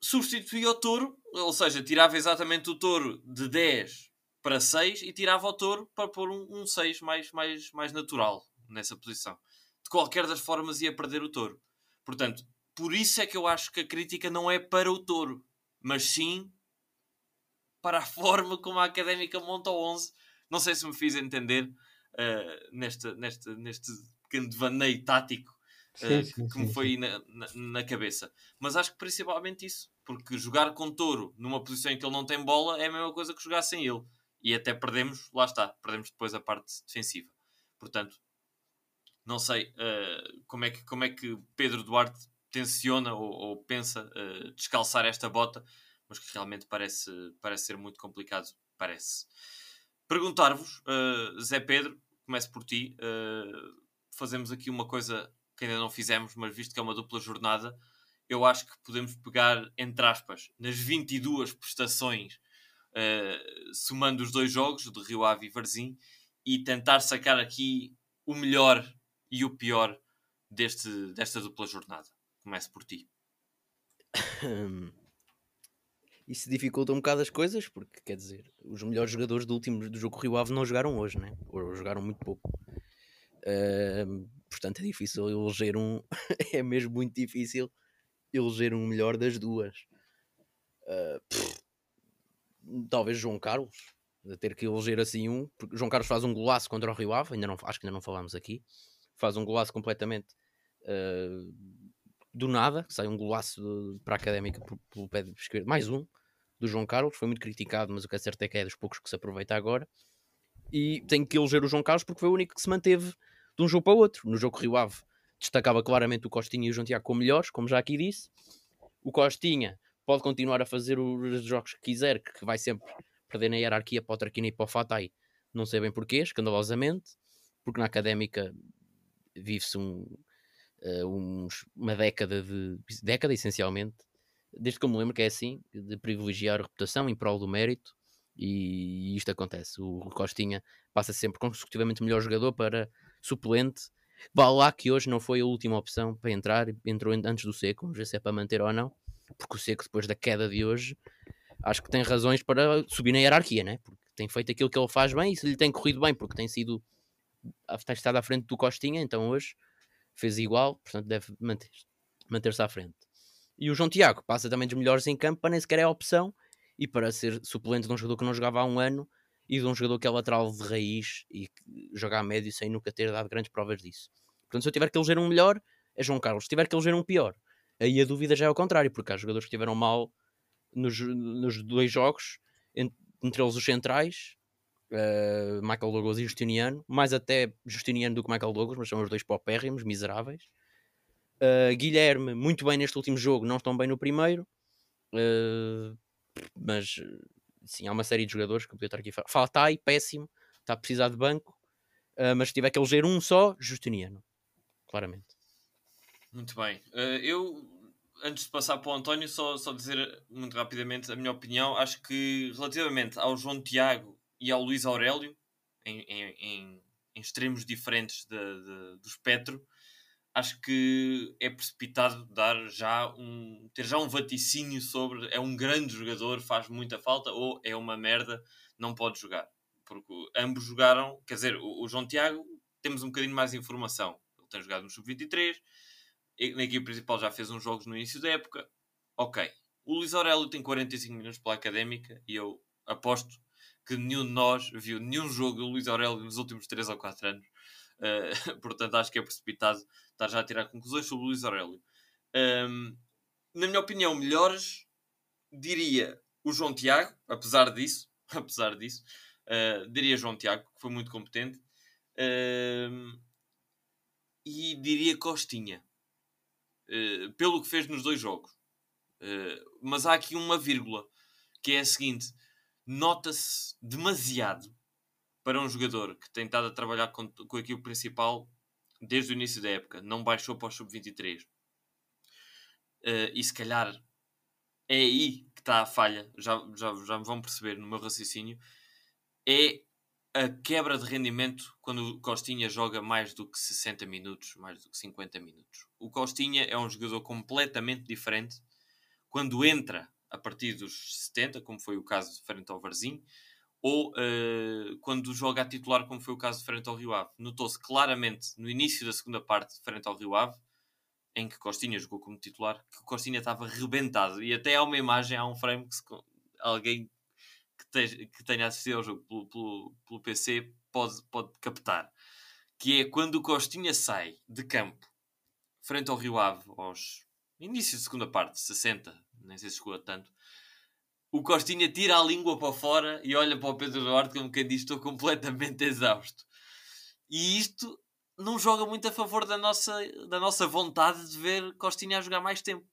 substituía o touro, ou seja, tirava exatamente o touro de 10 para 6 e tirava o touro para pôr um, um 6 mais, mais, mais natural nessa posição. De qualquer das formas ia perder o touro. Portanto, por isso é que eu acho que a crítica não é para o touro, mas sim para a forma como a académica monta o 11. Não sei se me fiz entender uh, neste, neste, neste pequeno devaneio tático sim, uh, sim, que, me foi na, na, na, cabeça. Mas acho que principalmente isso, porque jogar com Touro numa posição em que ele não tem bola é a mesma coisa que jogar sem ele. E até perdemos, lá está, perdemos depois a parte defensiva. Portanto, não sei uh, como, é que, como é que Pedro Duarte tenciona ou, ou pensa uh, descalçar esta bota, mas que realmente parece, parece ser muito complicado. Parece. Perguntar-vos, Zé Pedro, começo por ti. Fazemos aqui uma coisa que ainda não fizemos, mas visto que é uma dupla jornada, eu acho que podemos pegar, entre aspas, nas 22 prestações, uh, somando os dois jogos, de Rio Ave e Varzim, e tentar sacar aqui o melhor e o pior deste, desta dupla jornada. Começo por ti. Isso dificulta um bocado as coisas, porque quer dizer, os melhores jogadores do último do jogo Rio Ave não jogaram hoje, né? Ou jogaram muito pouco. Uh, portanto, é difícil eleger um. é mesmo muito difícil eleger um melhor das duas. Uh, talvez João Carlos, ter que eleger assim um, porque João Carlos faz um golaço contra o Rio Ave, ainda não, acho que ainda não falámos aqui. Faz um golaço completamente uh, do nada, sai um golaço para a académica pelo pé esquerdo, mais um do João Carlos, foi muito criticado, mas o que é certo é que é dos poucos que se aproveita agora. E tenho que eleger o João Carlos porque foi o único que se manteve de um jogo para o outro. No jogo Rio Ave destacava claramente o Costinha e o João Tiago como melhores, como já aqui disse. O Costinha pode continuar a fazer os jogos que quiser, que vai sempre perder na hierarquia para o Traquina e para o Fatai. Não sei bem porquê, escandalosamente, porque na académica vive-se um, uns, uma década de década essencialmente, desde que eu me lembro que é assim, de privilegiar a reputação em prol do mérito, e isto acontece. O Costinha passa sempre consecutivamente melhor jogador para suplente. Vale lá que hoje não foi a última opção para entrar, entrou antes do Seco, vamos ver se é para manter ou não, porque o Seco, depois da queda de hoje, acho que tem razões para subir na hierarquia, né? porque tem feito aquilo que ele faz bem e se lhe tem corrido bem, porque tem sido tem estado à frente do Costinha, então hoje fez igual, portanto deve manter-se manter à frente. E o João Tiago passa também dos melhores em campo para nem sequer é opção e para ser suplente de um jogador que não jogava há um ano e de um jogador que é lateral de raiz e que joga a médio sem nunca ter dado grandes provas disso. Portanto, se eu tiver que eleger um melhor, é João Carlos. Se tiver que eleger um pior, aí a dúvida já é ao contrário, porque há jogadores que estiveram mal nos, nos dois jogos, entre eles os centrais, uh, Michael Douglas e Justiniano, mais até Justiniano do que Michael Douglas, mas são os dois paupérrimos, miseráveis. Uh, Guilherme, muito bem neste último jogo, não estão bem no primeiro, uh, mas sim, há uma série de jogadores que podia estar aqui. Faltai, péssimo, está a precisar de banco, mas se tiver que eleger um só, Justiniano, claramente. Muito bem, eu antes de passar para o António, só, só dizer muito rapidamente a minha opinião. Acho que relativamente ao João Tiago e ao Luís Aurélio, em, em, em, em extremos diferentes do espectro, acho que é precipitado dar já um, ter já um vaticínio sobre é um grande jogador, faz muita falta, ou é uma merda, não pode jogar. Porque ambos jogaram, quer dizer, o, o João Tiago temos um bocadinho mais informação. Ele tem jogado no Sub-23, na equipe principal já fez uns jogos no início da época. Ok. O Luís Aurélio tem 45 minutos pela académica e eu aposto que nenhum de nós viu nenhum jogo do Luís Aurélio nos últimos 3 ou 4 anos. Uh, portanto, acho que é precipitado estar já a tirar conclusões sobre o Luís Aurélio. Um, na minha opinião, melhores, diria o João Tiago, apesar disso, apesar disso, uh, diria João Tiago, que foi muito competente, uh, e diria Costinha. Eh, pelo que fez nos dois jogos. Mas há aqui uma vírgula, que é a seguinte: nota-se demasiado para um jogador que tem estado a trabalhar com, com a equipe principal desde o início da época, não baixou para o sub-23. Uh, eh, e se calhar é aí que está a falha, já, já, já me vão perceber no meu raciocínio, é a quebra de rendimento quando o Costinha joga mais do que 60 minutos, mais do que 50 minutos. O Costinha é um jogador completamente diferente quando entra a partir dos 70, como foi o caso frente ao Varzim, ou uh, quando joga a titular, como foi o caso frente ao Rio Ave. Notou-se claramente no início da segunda parte, frente ao Rio Ave, em que Costinha jogou como titular, que Costinha estava rebentado. E até há uma imagem, há um frame que se, alguém que, que tenha assistido ao jogo pelo, pelo, pelo, PC pode, pode captar. Que é quando o Costinha sai de campo frente ao Rio Ave, aos início de segunda parte, 60, nem sei se chegou a tanto, o Costinha tira a língua para fora e olha para o Pedro Duarte como quem diz: Estou completamente exausto. E isto não joga muito a favor da nossa, da nossa vontade de ver Costinha a jogar mais tempo.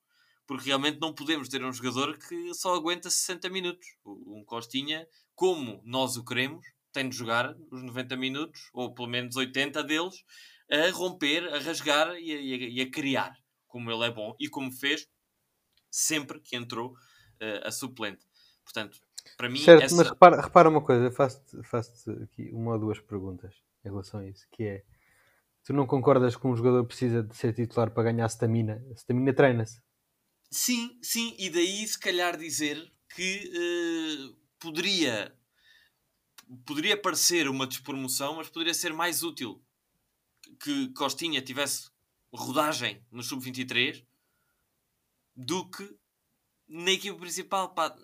Porque realmente não podemos ter um jogador que só aguenta 60 minutos. Um Costinha, como nós o queremos, tem de jogar os 90 minutos, ou pelo menos 80 deles, a romper, a rasgar e a, e a, e a criar, como ele é bom e como fez sempre que entrou uh, a suplente. Portanto, para mim. Certo, essa... mas repara, repara uma coisa, faço-te faço aqui uma ou duas perguntas em relação a isso, que é tu não concordas que um jogador precisa de ser titular para ganhar stamina? A stamina treina-se. Sim, sim, e daí se calhar dizer que uh, poderia poderia parecer uma despromoção, mas poderia ser mais útil que Costinha tivesse rodagem no sub-23 do que na equipe principal. Pá.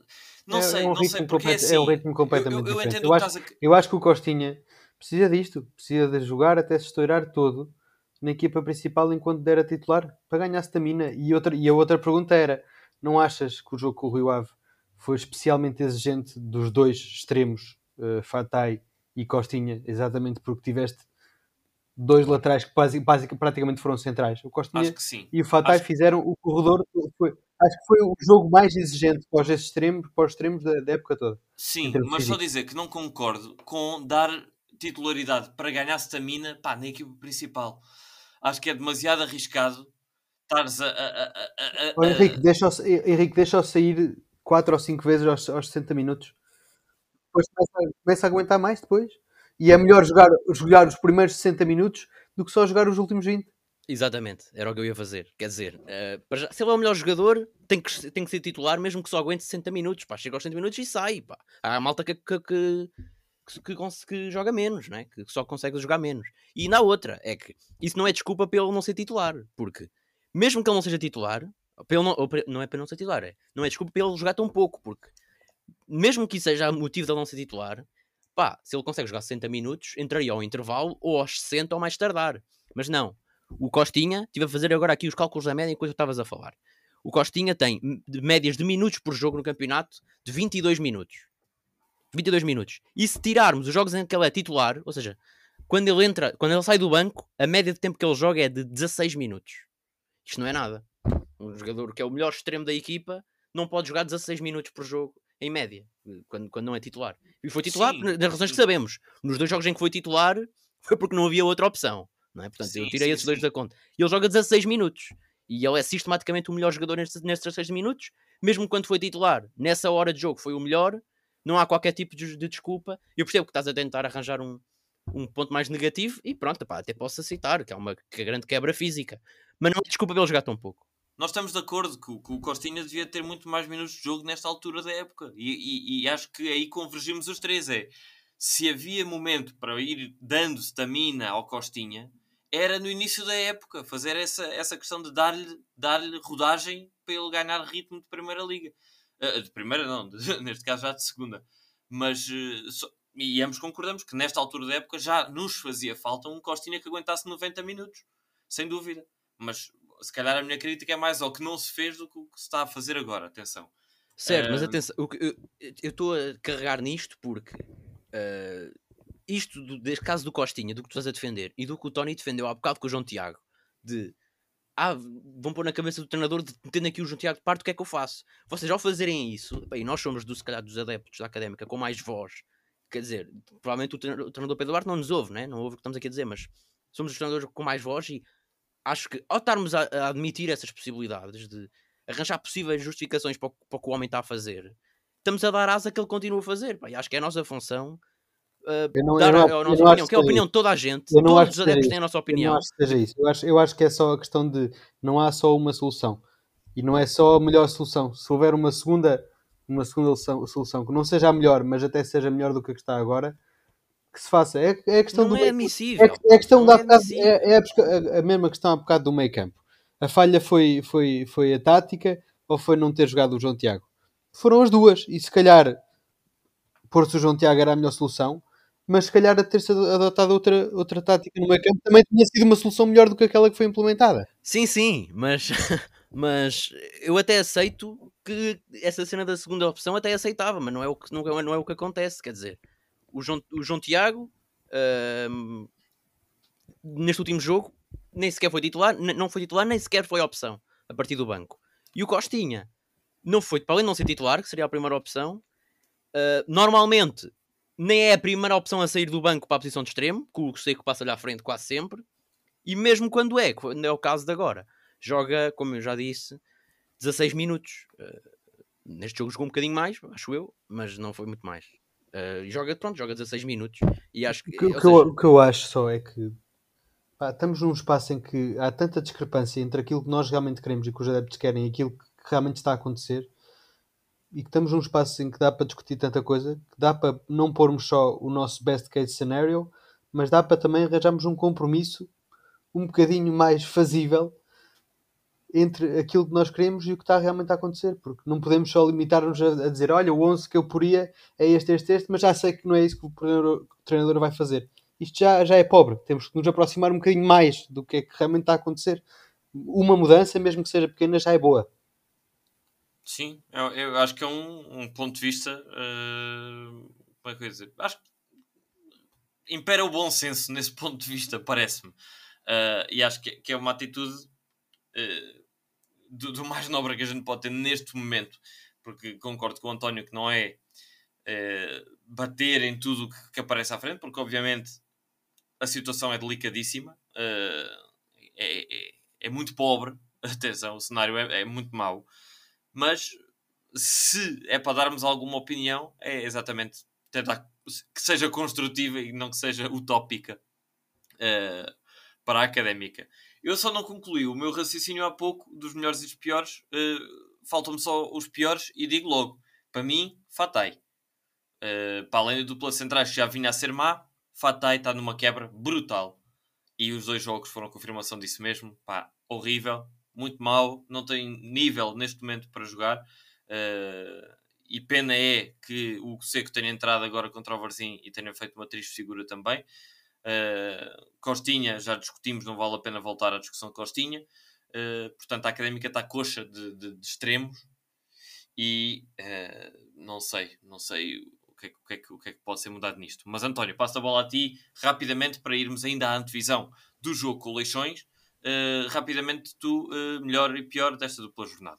Não é, sei, é um não sei porque é, assim, é um ritmo completamente eu, eu, diferente. Eu, acho, a... eu acho que o Costinha precisa disto, precisa de jogar até se estourar todo na equipa principal enquanto der a titular para ganhar stamina. E, outra, e a outra pergunta era: não achas que o jogo com o Rio Ave foi especialmente exigente dos dois extremos, uh, Fatai e Costinha, exatamente porque tiveste dois laterais que basic, basic, praticamente foram centrais. O Costinha e o Fatai fizeram o corredor. Foi, acho que foi o jogo mais exigente para os extremos, para os extremos da, da época toda. Sim, mas só dizer que não concordo com dar titularidade para ganhar stamina pá, na equipe principal. Acho que é demasiado arriscado estares a. a, a, a, a... Henrique, deixa Henrique, deixa-o sair 4 ou 5 vezes aos, aos 60 minutos. Depois começa, começa a aguentar mais depois. E é melhor jogar, jogar os primeiros 60 minutos do que só jogar os últimos 20. Exatamente, era o que eu ia fazer. Quer dizer, uh, já, se ele é o melhor jogador, tem que, tem que ser titular, mesmo que só aguente 60 minutos. Pá, chega aos 60 minutos e sai. Pá. Há a malta que, que, que, que, que joga menos, né? que só consegue jogar menos. E na outra, é que isso não é desculpa ele não ser titular, porque mesmo que ele não seja titular, para não, não é para não ser titular, é, não é desculpa ele jogar tão pouco, porque mesmo que isso seja motivo de ele não ser titular, pá, se ele consegue jogar 60 minutos, entraria ao intervalo ou aos 60 ou mais tardar. Mas não. O Costinha, estive a fazer agora aqui os cálculos da média enquanto estavas a falar. O Costinha tem médias de minutos por jogo no campeonato de 22 minutos. 22 minutos. E se tirarmos os jogos em que ele é titular, ou seja, quando ele entra, quando ele sai do banco, a média de tempo que ele joga é de 16 minutos. Isto não é nada. Um jogador que é o melhor extremo da equipa não pode jogar 16 minutos por jogo em média, quando, quando não é titular. E foi titular sim, nas razões que sabemos. Nos dois jogos em que foi titular, foi porque não havia outra opção. Não é? Portanto, sim, eu tirei esses dois da conta. E ele joga 16 minutos. E ele é sistematicamente o melhor jogador nestes, nestes 16 minutos, mesmo quando foi titular. Nessa hora de jogo foi o melhor. Não há qualquer tipo de, de desculpa. Eu percebo que estás a tentar arranjar um, um ponto mais negativo e pronto, pá, até posso aceitar que é uma que é grande quebra física. Mas não é desculpa ele jogar tão pouco nós estamos de acordo que, que, o Costinha devia ter muito mais minutos de jogo nesta altura da época. E, e, e, acho que aí convergimos os três. É se havia momento para ir dando stamina ao Costinha, era no início da época, fazer essa, essa questão de dar-lhe dar rodagem para ele ganhar ritmo de primeira liga. Uh, de primeira não, de, neste caso já de segunda. Mas uh, so, e ambos concordamos que nesta altura da época já nos fazia falta um Costinha que aguentasse 90 minutos, sem dúvida. Mas se calhar a minha crítica é mais ao que não se fez do que o que se está a fazer agora. Atenção. Certo, uh... mas atenção, eu estou a carregar nisto porque uh, isto, do, deste caso do Costinha, do que tu estás a defender e do que o Tony defendeu há bocado com o João Tiago, de ah, vão pôr na cabeça do treinador de tendo aqui o João Tiago de parte, o que é que eu faço? Vocês ao fazerem isso, bem, nós somos do, se calhar dos adeptos da académica com mais voz, quer dizer, provavelmente o treinador, o treinador Pedro Duarte não nos ouve, né? não ouve o que estamos aqui a dizer, mas somos os treinadores com mais voz e acho que ao estarmos a, a, admitir essas possibilidades de arranjar possíveis justificações para o, para o que o homem está a fazer, estamos a dar asa que ele continua a fazer. Pá, acho que é a nossa função uh, não, dar a, a, nossa opinião, que é a opinião de toda a gente. Todos os adeptos têm a nossa opinião. Eu não acho que seja isso. Eu acho, eu acho que é só a questão de não há só uma solução. E não é só a melhor solução. Se houver uma segunda, uma segunda solução que não seja a melhor, mas até seja melhor do que a que está agora, que se faça. É, é a questão não do é admissível. É, é a questão da, é, é, é, a, a, mesma questão há bocado do meio campo. A falha foi, foi, foi a tática ou foi não ter jogado o João Tiago? Foram as duas. E se calhar pôr-se o João Tiago era a melhor solução. Mas se calhar a ter adotado outra, outra tática no meio campo também tinha sido uma solução melhor do que aquela que foi implementada. Sim, sim, mas, mas eu até aceito que essa cena da segunda opção até aceitava, mas não é o que, não é, não é o que acontece, quer dizer, o João, o João Tiago uh, neste último jogo nem sequer foi titular, não foi titular, nem sequer foi opção a partir do banco. E o Costinha não foi, para além de não ser titular, que seria a primeira opção, uh, normalmente nem é a primeira opção a sair do banco para a posição de extremo, que o Seco passa-lhe à frente quase sempre, e mesmo quando é, quando é o caso de agora, joga, como eu já disse, 16 minutos. Uh, neste jogo jogou um bocadinho mais, acho eu, mas não foi muito mais. Uh, joga, pronto, joga 16 minutos e acho que. O que, seja... eu, que eu acho só é que pá, estamos num espaço em que há tanta discrepância entre aquilo que nós realmente queremos e que os adeptos querem e aquilo que realmente está a acontecer e que estamos num espaço em que dá para discutir tanta coisa, que dá para não pormos só o nosso best case scenario, mas dá para também arranjarmos um compromisso um bocadinho mais fazível entre aquilo que nós queremos e o que está realmente a acontecer, porque não podemos só limitar-nos a, dizer, olha, o 11 que eu poria é este, este, este, mas já sei que não é isso que o treinador, que o treinador vai fazer. Isto já, já é pobre, temos que nos aproximar um bocadinho mais do que é que realmente está a acontecer. Uma mudança, mesmo que seja pequena, já é boa. Sim, eu, eu acho que é um, um ponto de vista. Uh, como é que eu ia dizer? Acho que impera o bom senso nesse ponto de vista, parece-me. Uh, e acho que, que, é uma atitude uh, do, do, mais nobre que a gente pode ter neste momento, porque concordo com o António que não é uh, bater em tudo que, que, aparece à frente, porque obviamente a situação é delicadíssima, é, é, é, muito pobre, atenção, o cenário é, é muito mau, mas se é para darmos alguma opinião, é exatamente tentar que seja construtiva e não que seja utópica uh, para a académica. Eu só não concluí o meu raciocínio há pouco dos melhores e dos piores. Uh, Faltam-me só os piores e digo logo: para mim, Fatai. Uh, para além do dupla centrais que já vinha a ser má, Fatai está numa quebra brutal. E os dois jogos foram confirmação disso mesmo. Pá, horrível, muito mau, não tem nível neste momento para jogar. Uh, e pena é que o Seco tenha entrado agora contra o Varzim e tenha feito uma triste figura também. Uh, Costinha, já discutimos, não vale a pena voltar à discussão Costinha. Uh, portanto, a académica está coxa de, de, de extremos e não sei, não sei o que, é, o, que é, o que, é, que pode ser mudado nisto. Mas António, passo a bola a ti rapidamente para irmos ainda à antevisão do jogo com o Leixões. Rapidamente, tu, melhor e pior desta dupla jornada.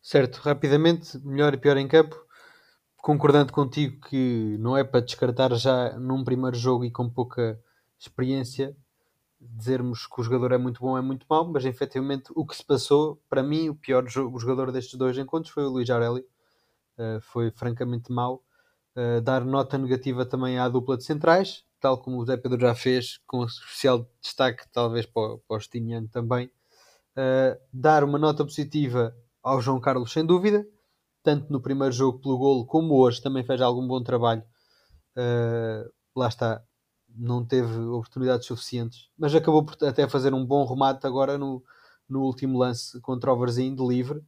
Certo, rapidamente, melhor e pior em campo concordando contigo que não é para descartar já num primeiro jogo e com pouca experiência dizermos que o jogador é muito bom é muito mau, mas efetivamente o que se passou, para mim, o pior jogador destes dois encontros foi o Luís Areli. Uh, foi francamente mau. Uh, dar nota negativa também à dupla de centrais, tal como o Zé Pedro já fez, com especial destaque talvez para, o, para também. Uh, dar uma nota positiva ao João Carlos, sem dúvida, tanto no primeiro jogo pelo golo como hoje também fez algum bom trabalho. lá está, não teve oportunidades suficientes, mas acabou por até fazer um bom remate agora no, no último lance contra o Varzim de livre.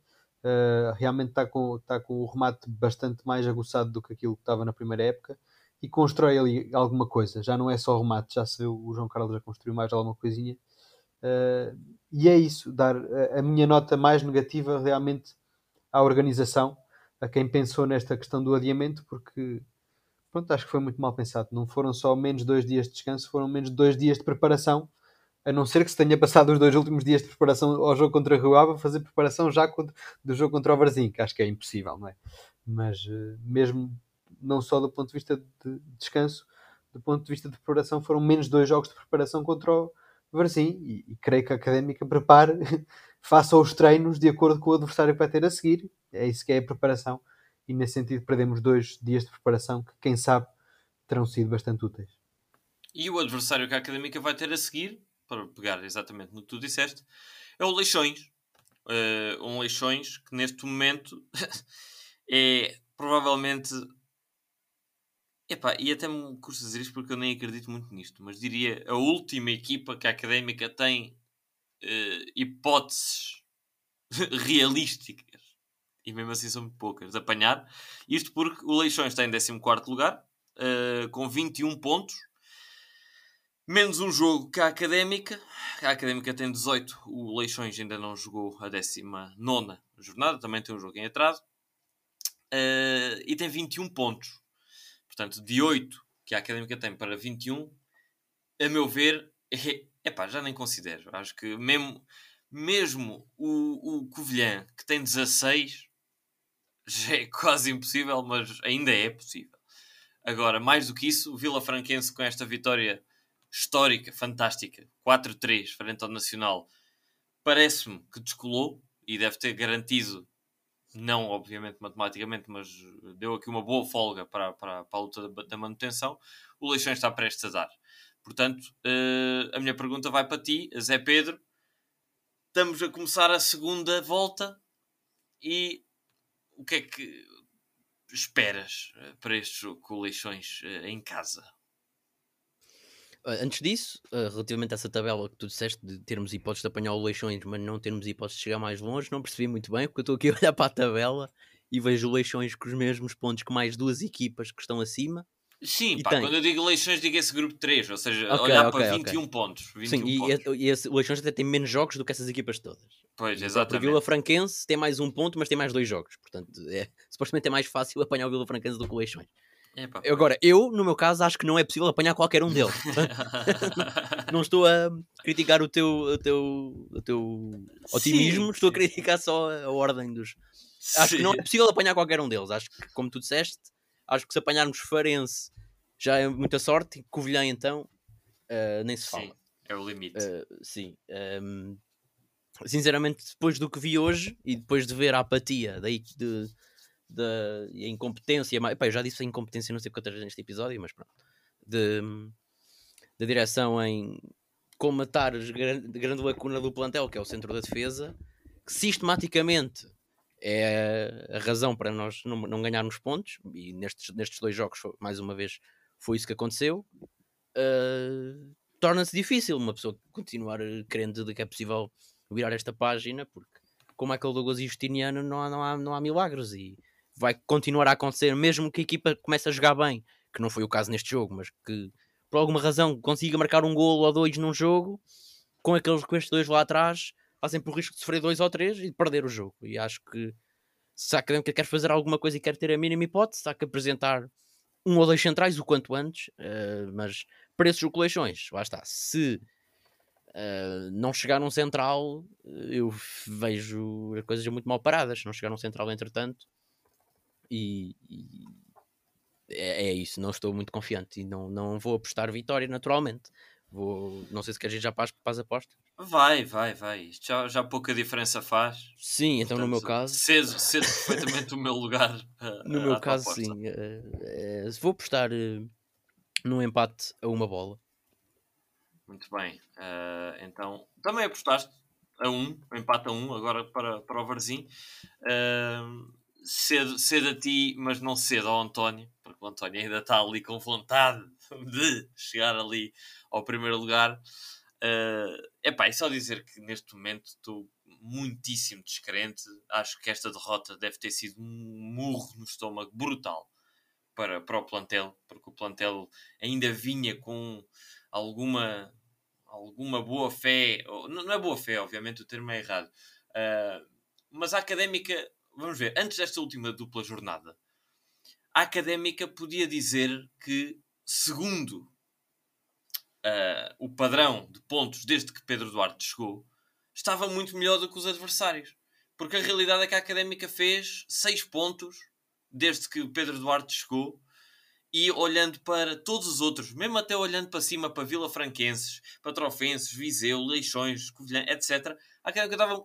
Uh, realmente está com, está com o remate bastante mais aguçado do que aquilo que estava na primeira época e constrói ali alguma coisa. Já não é só remate, já se o João Carlos já construiu mais alguma coisinha. Uh, e é isso, dar a, minha nota mais negativa realmente à organização, a quem pensou nesta questão do adiamento, porque pronto, acho que foi muito mal pensado. Não foram só menos dois dias de descanso, foram menos dois dias de preparação. A não ser que se tenha passado os dois últimos dias de preparação ao jogo contra a Rio Ave, fazer preparação já do jogo contra o Varzim, que acho que é impossível, não é? Mas eh, mesmo não só do ponto de vista de descanso, do ponto de vista de preparação, foram menos dois jogos de preparação contra o Varzim e, e creio que a Académica prepare, faça os treinos de acordo com o adversário que vai ter a seguir. É isso que é a preparação e nesse sentido perdemos dois dias de preparação que, quem sabe, terão sido bastante úteis. E o adversário que a Académica vai ter a seguir, para pegar exatamente no que tu disseste, é o Leixões. Uh, um Leixões que neste momento é provavelmente. Epá, e até me custa dizer isto porque eu nem acredito muito nisto, mas diria a última equipa que a Académica tem uh, hipóteses realísticas e mesmo assim são muito poucas, de apanhar. Isto porque o Leixões está em 14 lugar, uh, com 21 pontos, menos um jogo que a Académica. A Académica tem 18, o Leixões ainda não jogou a 19 jornada, também tem um jogo em atraso, uh, e tem 21 pontos. Portanto, de 8 que a Académica tem para 21, a meu ver, é, epá, já nem considero. Acho que mesmo, mesmo o, o Covilhã, que tem 16, já é quase impossível, mas ainda é possível. Agora, mais do que isso, o Vila Franquense com esta vitória histórica, fantástica, 4-3 frente ao Nacional, parece-me que descolou e deve ter garantido, não obviamente matematicamente, mas deu aqui uma boa folga para, para, para a luta da, manutenção. O Leixões está prestes a dar. Portanto, uh, a minha pergunta vai para ti, Zé Pedro. Estamos a começar a segunda volta e o que é que esperas eh, para este jogo com o Leixões uh, em casa? Antes disso, relativamente a essa tabela que tu disseste de termos hipóteses de apanhar o Leixões, mas não termos hipóteses de chegar mais longe, não percebi muito bem, porque eu estou aqui a olhar para a tabela e vejo o Leixões com os mesmos pontos que mais duas equipas que estão acima Sim, pá, quando eu digo eleições, digo esse grupo de 3, ou seja, okay, olhar okay, para 21 okay. pontos. 21 Sim, e, pontos. e esse, o Leixões até tem menos jogos do que essas equipas todas. Pois, exatamente. O Vila Franquense tem mais um ponto, mas tem mais dois jogos. Portanto, é, supostamente é mais fácil apanhar o Vila Franquense do que o Leixões. Epa, Agora, eu, no meu caso, acho que não é possível apanhar qualquer um deles. não estou a criticar o teu, o teu, o teu otimismo, sim, estou a criticar só a ordem dos. Acho sim. que não é possível apanhar qualquer um deles. Acho que, como tu disseste, acho que se apanharmos Farense já é muita sorte. Covilhã, então, uh, nem se fala. É o limite. Uh, sim. Um, ehm, sinceramente, depois do que vi hoje e depois de ver a apatia daí de, de, de a incompetência, epá, eu já disse a incompetência, não sei quantas vezes neste episódio, mas pronto, de, da direção em comatar a grande, lacuna do plantel, que é o centro da defesa, que sistematicamente é a razão para nós não, não ganharmos pontos, e nestes, nestes dois jogos, mais uma vez, foi isso que aconteceu, uh, torna-se difícil uma pessoa continuar crendo de que é possível virar esta página, porque com Michael Douglas e Justiniano não há, não, há, não há milagres e vai continuar a acontecer, mesmo que a equipa comece a jogar bem, que não foi o caso neste jogo, mas que por alguma razão consiga marcar um golo ou dois num jogo, com aqueles com estes dois lá atrás, fazem por risco de sofrer dois ou três e de perder o jogo. E acho que se a Académica quer fazer alguma coisa e quer ter a mínima hipótese, há que apresentar um ou dois centrais o quanto antes, uh, mas para esses coleções, lá está. Se uh, não chegar num central, eu vejo as coisas muito mal paradas. Se não chegar num central, entretanto, e, e é, é, isso. Não estou muito confiante e não, não vou apostar vitória, naturalmente. Vou, não sei se queres ir já para as, para as apostas. Vai, vai, vai. Já, já pouca diferença faz. Sim, então Portanto, no meu caso. Cedo, cedo perfeitamente o meu lugar. no meu caso, sim. Uh, uh, vou apostar uh, num empate a uma bola. Muito bem. então, também apostaste a um, empate a um, agora para, para o Varzim. Cedo, cedo a ti, mas não cedo ao António, porque o António ainda está ali com vontade de chegar ali ao primeiro lugar. Uh, epá, é só dizer que neste momento estou muitíssimo descrente. Acho que esta derrota deve ter sido um murro no estômago brutal para, para o plantel, porque o plantel ainda vinha com alguma, alguma boa fé. Não é boa fé, obviamente, o termo é errado. Uh, mas a académica, vamos ver, antes desta última dupla jornada, a académica podia dizer que, segundo uh, o padrão de pontos desde que Pedro Duarte chegou, estava muito melhor do que os adversários. Porque a realidade é que a Académica fez 6 pontos desde que Pedro Duarte chegou e olhando para todos os outros, mesmo até olhando para cima para Vila Franquenses, para Trofenses, Viseu, Leixões, Covilhã, etc., a Académica estava,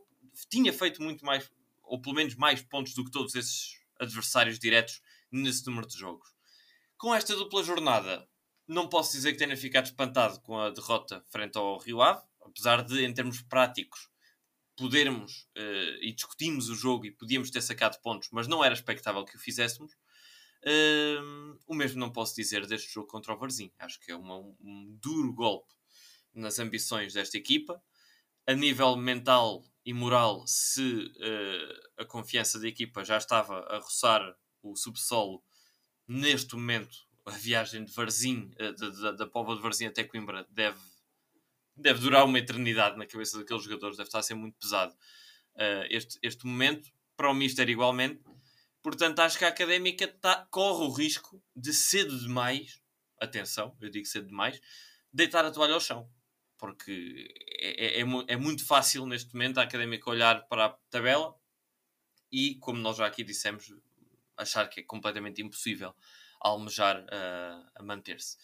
tinha feito muito mais, ou pelo menos mais pontos do que todos esses adversários diretos nesse número de jogos. Com esta dupla jornada, não posso dizer que tenha ficado espantado com a derrota frente ao Rio Ave, apesar de, em termos práticos, podermos uh, e discutimos o jogo e podíamos ter sacado pontos, mas não era expectável que o fizéssemos. Uh, o mesmo não posso dizer deste jogo contra o Varzim. Acho que é uma, um duro golpe nas ambições desta equipa. A nível mental e moral, se uh, a confiança da equipa já estava a roçar o subsolo, neste momento a viagem de Varzim, eh, da, da Póvoa de Varzim até Coimbra, deve, deve durar uma eternidade na cabeça daqueles jogadores, deve estar a ser muito pesado uh, este, este momento. Para o Mister, igualmente. Portanto, acho que a académica tá, corre o risco de cedo demais, atenção, eu digo cedo demais, deitar a toalha ao chão. Porque é, é, é, é muito fácil neste momento a académica olhar para a tabela e, como nós já aqui dissemos, achar que é completamente impossível almejar uh, a manter-se.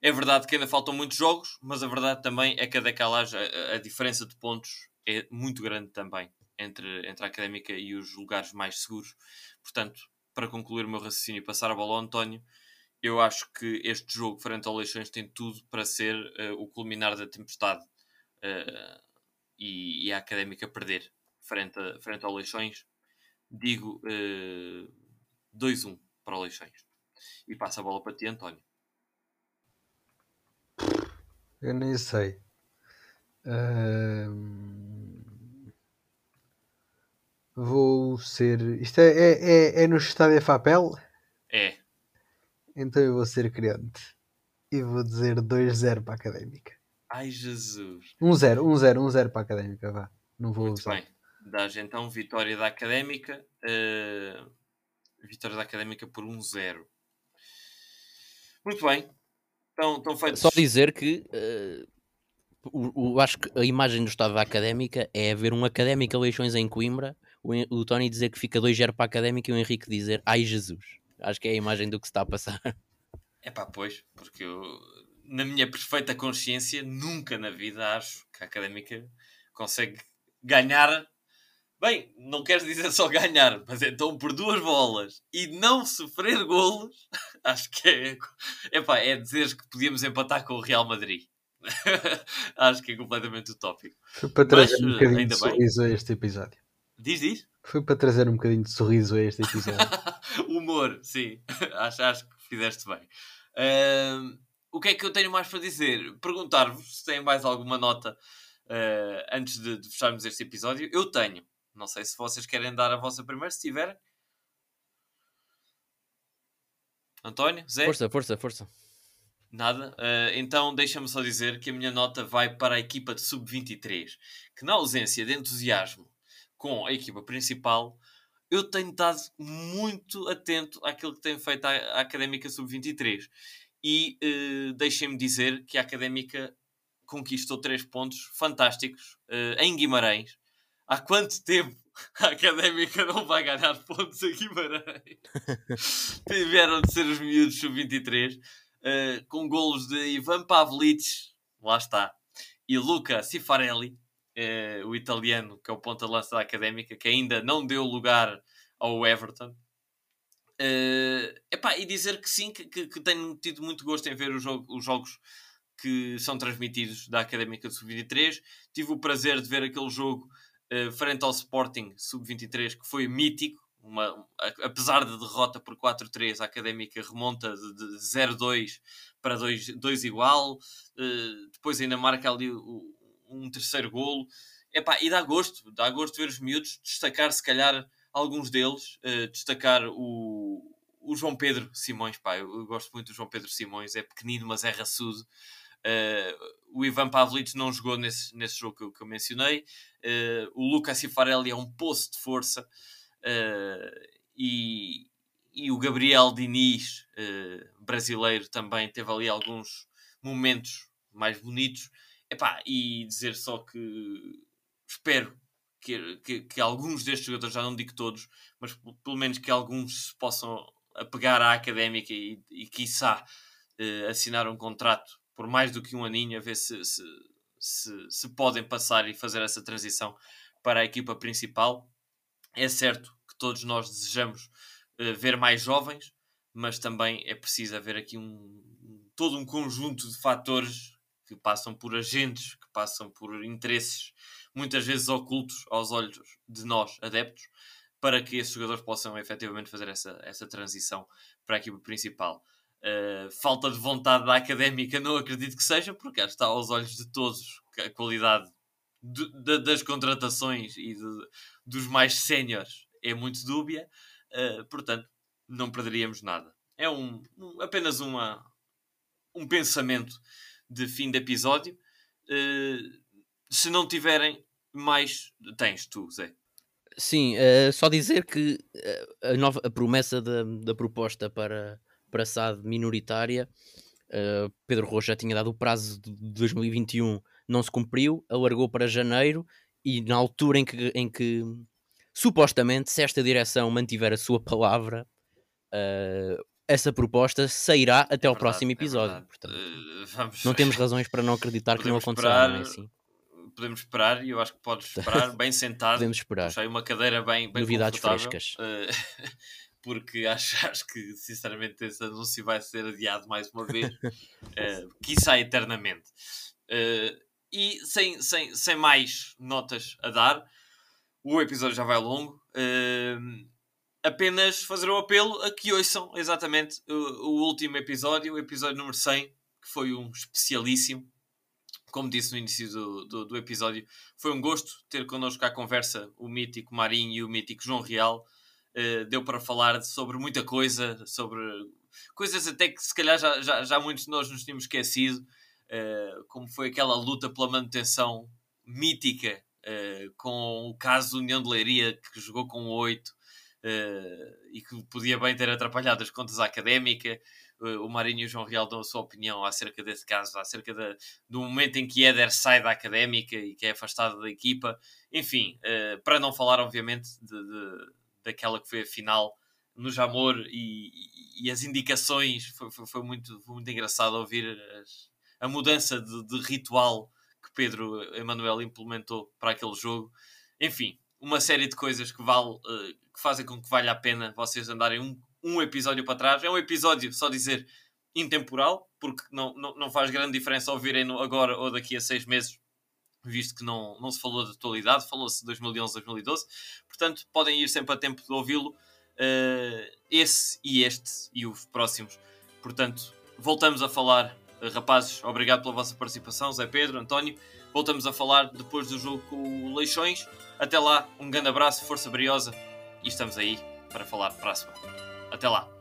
É verdade que ainda faltam muitos jogos, mas a verdade também é que a decalagem, a, a diferença de pontos é muito grande também entre, entre a académica e os lugares mais seguros. Portanto, para concluir o meu raciocínio e passar a bola ao António, eu acho que este jogo frente ao Leixões tem tudo para ser uh, o culminar da tempestade uh, e, e, a académica perder frente, a, frente ao Leixões. Digo uh, 2-1 para o Leixões. E passa a bola para ti, António. Eu nem sei. Vou ser. Isto é, é, é, é no estádio Fapel? Então eu vou ser crente. E vou dizer 2-0 para a académica. Ai Jesus. 1-0, 1-0, 1-0 para a académica, vá. Não vou Muito usar. bem. Dás então vitória da académica. Uh, vitória da académica por 1-0. Muito bem. Então, estão feitos. Só dizer que uh, o, o, acho que a imagem do estado da académica é ver um académica Leixões em Coimbra, o, o Tony dizer que fica 2-0 para a académica e o Henrique dizer ai Jesus. Acho que é a imagem do que se está a passar. É pá, pois, porque eu, na minha perfeita consciência, nunca na vida acho que a académica consegue ganhar Bem, não queres dizer só ganhar, mas então por duas bolas e não sofrer golos, acho que é, epá, é dizer que podíamos empatar com o Real Madrid. acho que é completamente utópico. Foi para trazer mas, um bocadinho de sorriso bem. a este episódio. Diz, diz? Foi para trazer um bocadinho de sorriso a este episódio. Humor, sim. acho, acho que fizeste bem. Uh, o que é que eu tenho mais para dizer? Perguntar-vos se têm mais alguma nota uh, antes de, de fecharmos este episódio. Eu tenho. Não sei se vocês querem dar a vossa primeira, se tiverem. António? Zé? Força, força, força. Nada. Uh, então deixa-me só dizer que a minha nota vai para a equipa de sub-23, que na ausência de entusiasmo com a equipa principal, eu tenho estado muito atento àquilo que tem feito a, a Académica Sub-23. E uh, deixem-me dizer que a Académica conquistou três pontos fantásticos uh, em Guimarães, há quanto tempo a Académica não vai ganhar pontos a Guimarães? Tiveram de ser os miúdos sub-23, uh, eh, com golos de Ivan Pavlic, lá está, e Luca Cifarelli, uh, o italiano, que é o ponta-lança da Académica, que ainda não deu lugar ao Everton. Uh, epá, e dizer que sim, que, que, que, tenho tido muito gosto em ver os, os jogos que são transmitidos da Académica de Sub-23. Tive o prazer de ver aquele jogo uh, frente ao Sporting Sub-23, que foi mítico. Uma, apesar da derrota por 4-3, a Académica remonta de, de 0-2 para 2, 2 igual. Uh, depois ainda marca ali um terceiro golo. Epá, e dá gosto, dá gosto ver os miúdos, destacar se calhar alguns deles, uh, destacar o, o João Pedro Simões, pá, eu, eu, gosto muito do João Pedro Simões, é pequenino, mas é raçudo. Uh, o Ivan Pavlic não jogou nesse, nesse jogo que eu, que eu mencionei. Uh, o Lucas Cifarelli é um poço de força. E, e o Gabriel Diniz, brasileiro, também teve ali alguns momentos mais bonitos. Epá, e dizer só que espero que, que, que, alguns destes jogadores, já não digo todos, mas pelo menos que alguns se possam apegar à académica e, e quiçá, assinar um contrato por mais do que um aninho, a ver se, se, se, se podem passar e fazer essa transição para a equipa principal. É certo que todos nós desejamos uh, ver mais jovens, mas também é preciso haver aqui um, todo um conjunto de fatores que passam por agentes, que passam por interesses muitas vezes ocultos aos olhos de nós, adeptos, para que esses jogadores possam efetivamente fazer essa, essa transição para a equipa principal. Uh, falta de vontade da académica, não acredito que seja, porque está aos olhos de todos a qualidade de, de, das contratações e de, dos mais séniores é muito dúbia, uh, portanto, não perderíamos nada. é um, um, apenas uma, um pensamento de fim de episódio. Uh, se não tiverem mais, tens tu, Zé. Sim, uh, só dizer que a, nova, a promessa da, da proposta para, para SAD minoritária, uh, Pedro Rocha tinha dado o prazo de 2021, não se cumpriu, alargou para janeiro e na altura em que, em que supostamente, se esta direção mantiver a sua palavra, essa proposta sairá até ao é verdade, próximo é episódio. É Portanto, uh, vamos... Não temos razões para não acreditar que não acontecerá, não é assim? Podemos esperar e eu acho que podes esperar bem sentado. Podemos esperar. Puxei uma cadeira bem, bem Novidades frescas. Uh, porque acho, acho que sinceramente esse anúncio vai ser adiado mais uma vez, uh, quiçá eternamente. Uh, e sem, sem, sem mais notas a dar, o episódio já vai longo. Uh, apenas fazer o apelo a que ouçam exatamente o, o, último episódio, o episódio número 100, que foi um especialíssimo. Como disse no início do, do, do episódio, foi um gosto ter connosco à conversa o mítico Marinho e o mítico João Real. Uh, deu para falar sobre muita coisa, sobre coisas até que se calhar já, já, já muitos de nós nos tínhamos esquecido, uh, como foi aquela luta pela manutenção mítica uh, com o caso União de Leiria, que jogou com 8 e que podia bem ter atrapalhado as contas à académica. o Marinho e o João Real dão a sua opinião acerca desse caso, acerca do momento em que Éder sai da académica e que é afastado da equipa. Enfim, para não falar, obviamente, de, de daquela que foi a final no Jamor e, e, e as indicações. Foi, foi, foi, muito, foi muito engraçado ouvir as, a mudança de, de, ritual que Pedro Emanuel implementou para aquele jogo. Enfim, uma série de coisas que, vale, uh, que fazem com que valha a pena vocês andarem um, um episódio para trás. É um episódio, só dizer, intemporal, porque não, não, não faz grande diferença ouvirem agora ou daqui a seis meses visto que não, não se falou de atualidade, falou-se de 2011, 2012, portanto podem ir sempre a tempo de ouvi-lo, uh, esse e este e os próximos. Portanto, voltamos a falar, uh, rapazes, obrigado pela vossa participação, Zé Pedro, António, voltamos a falar depois do jogo com o Leixões. Até lá, um grande abraço, força briosa e estamos aí para falar para a. Até lá!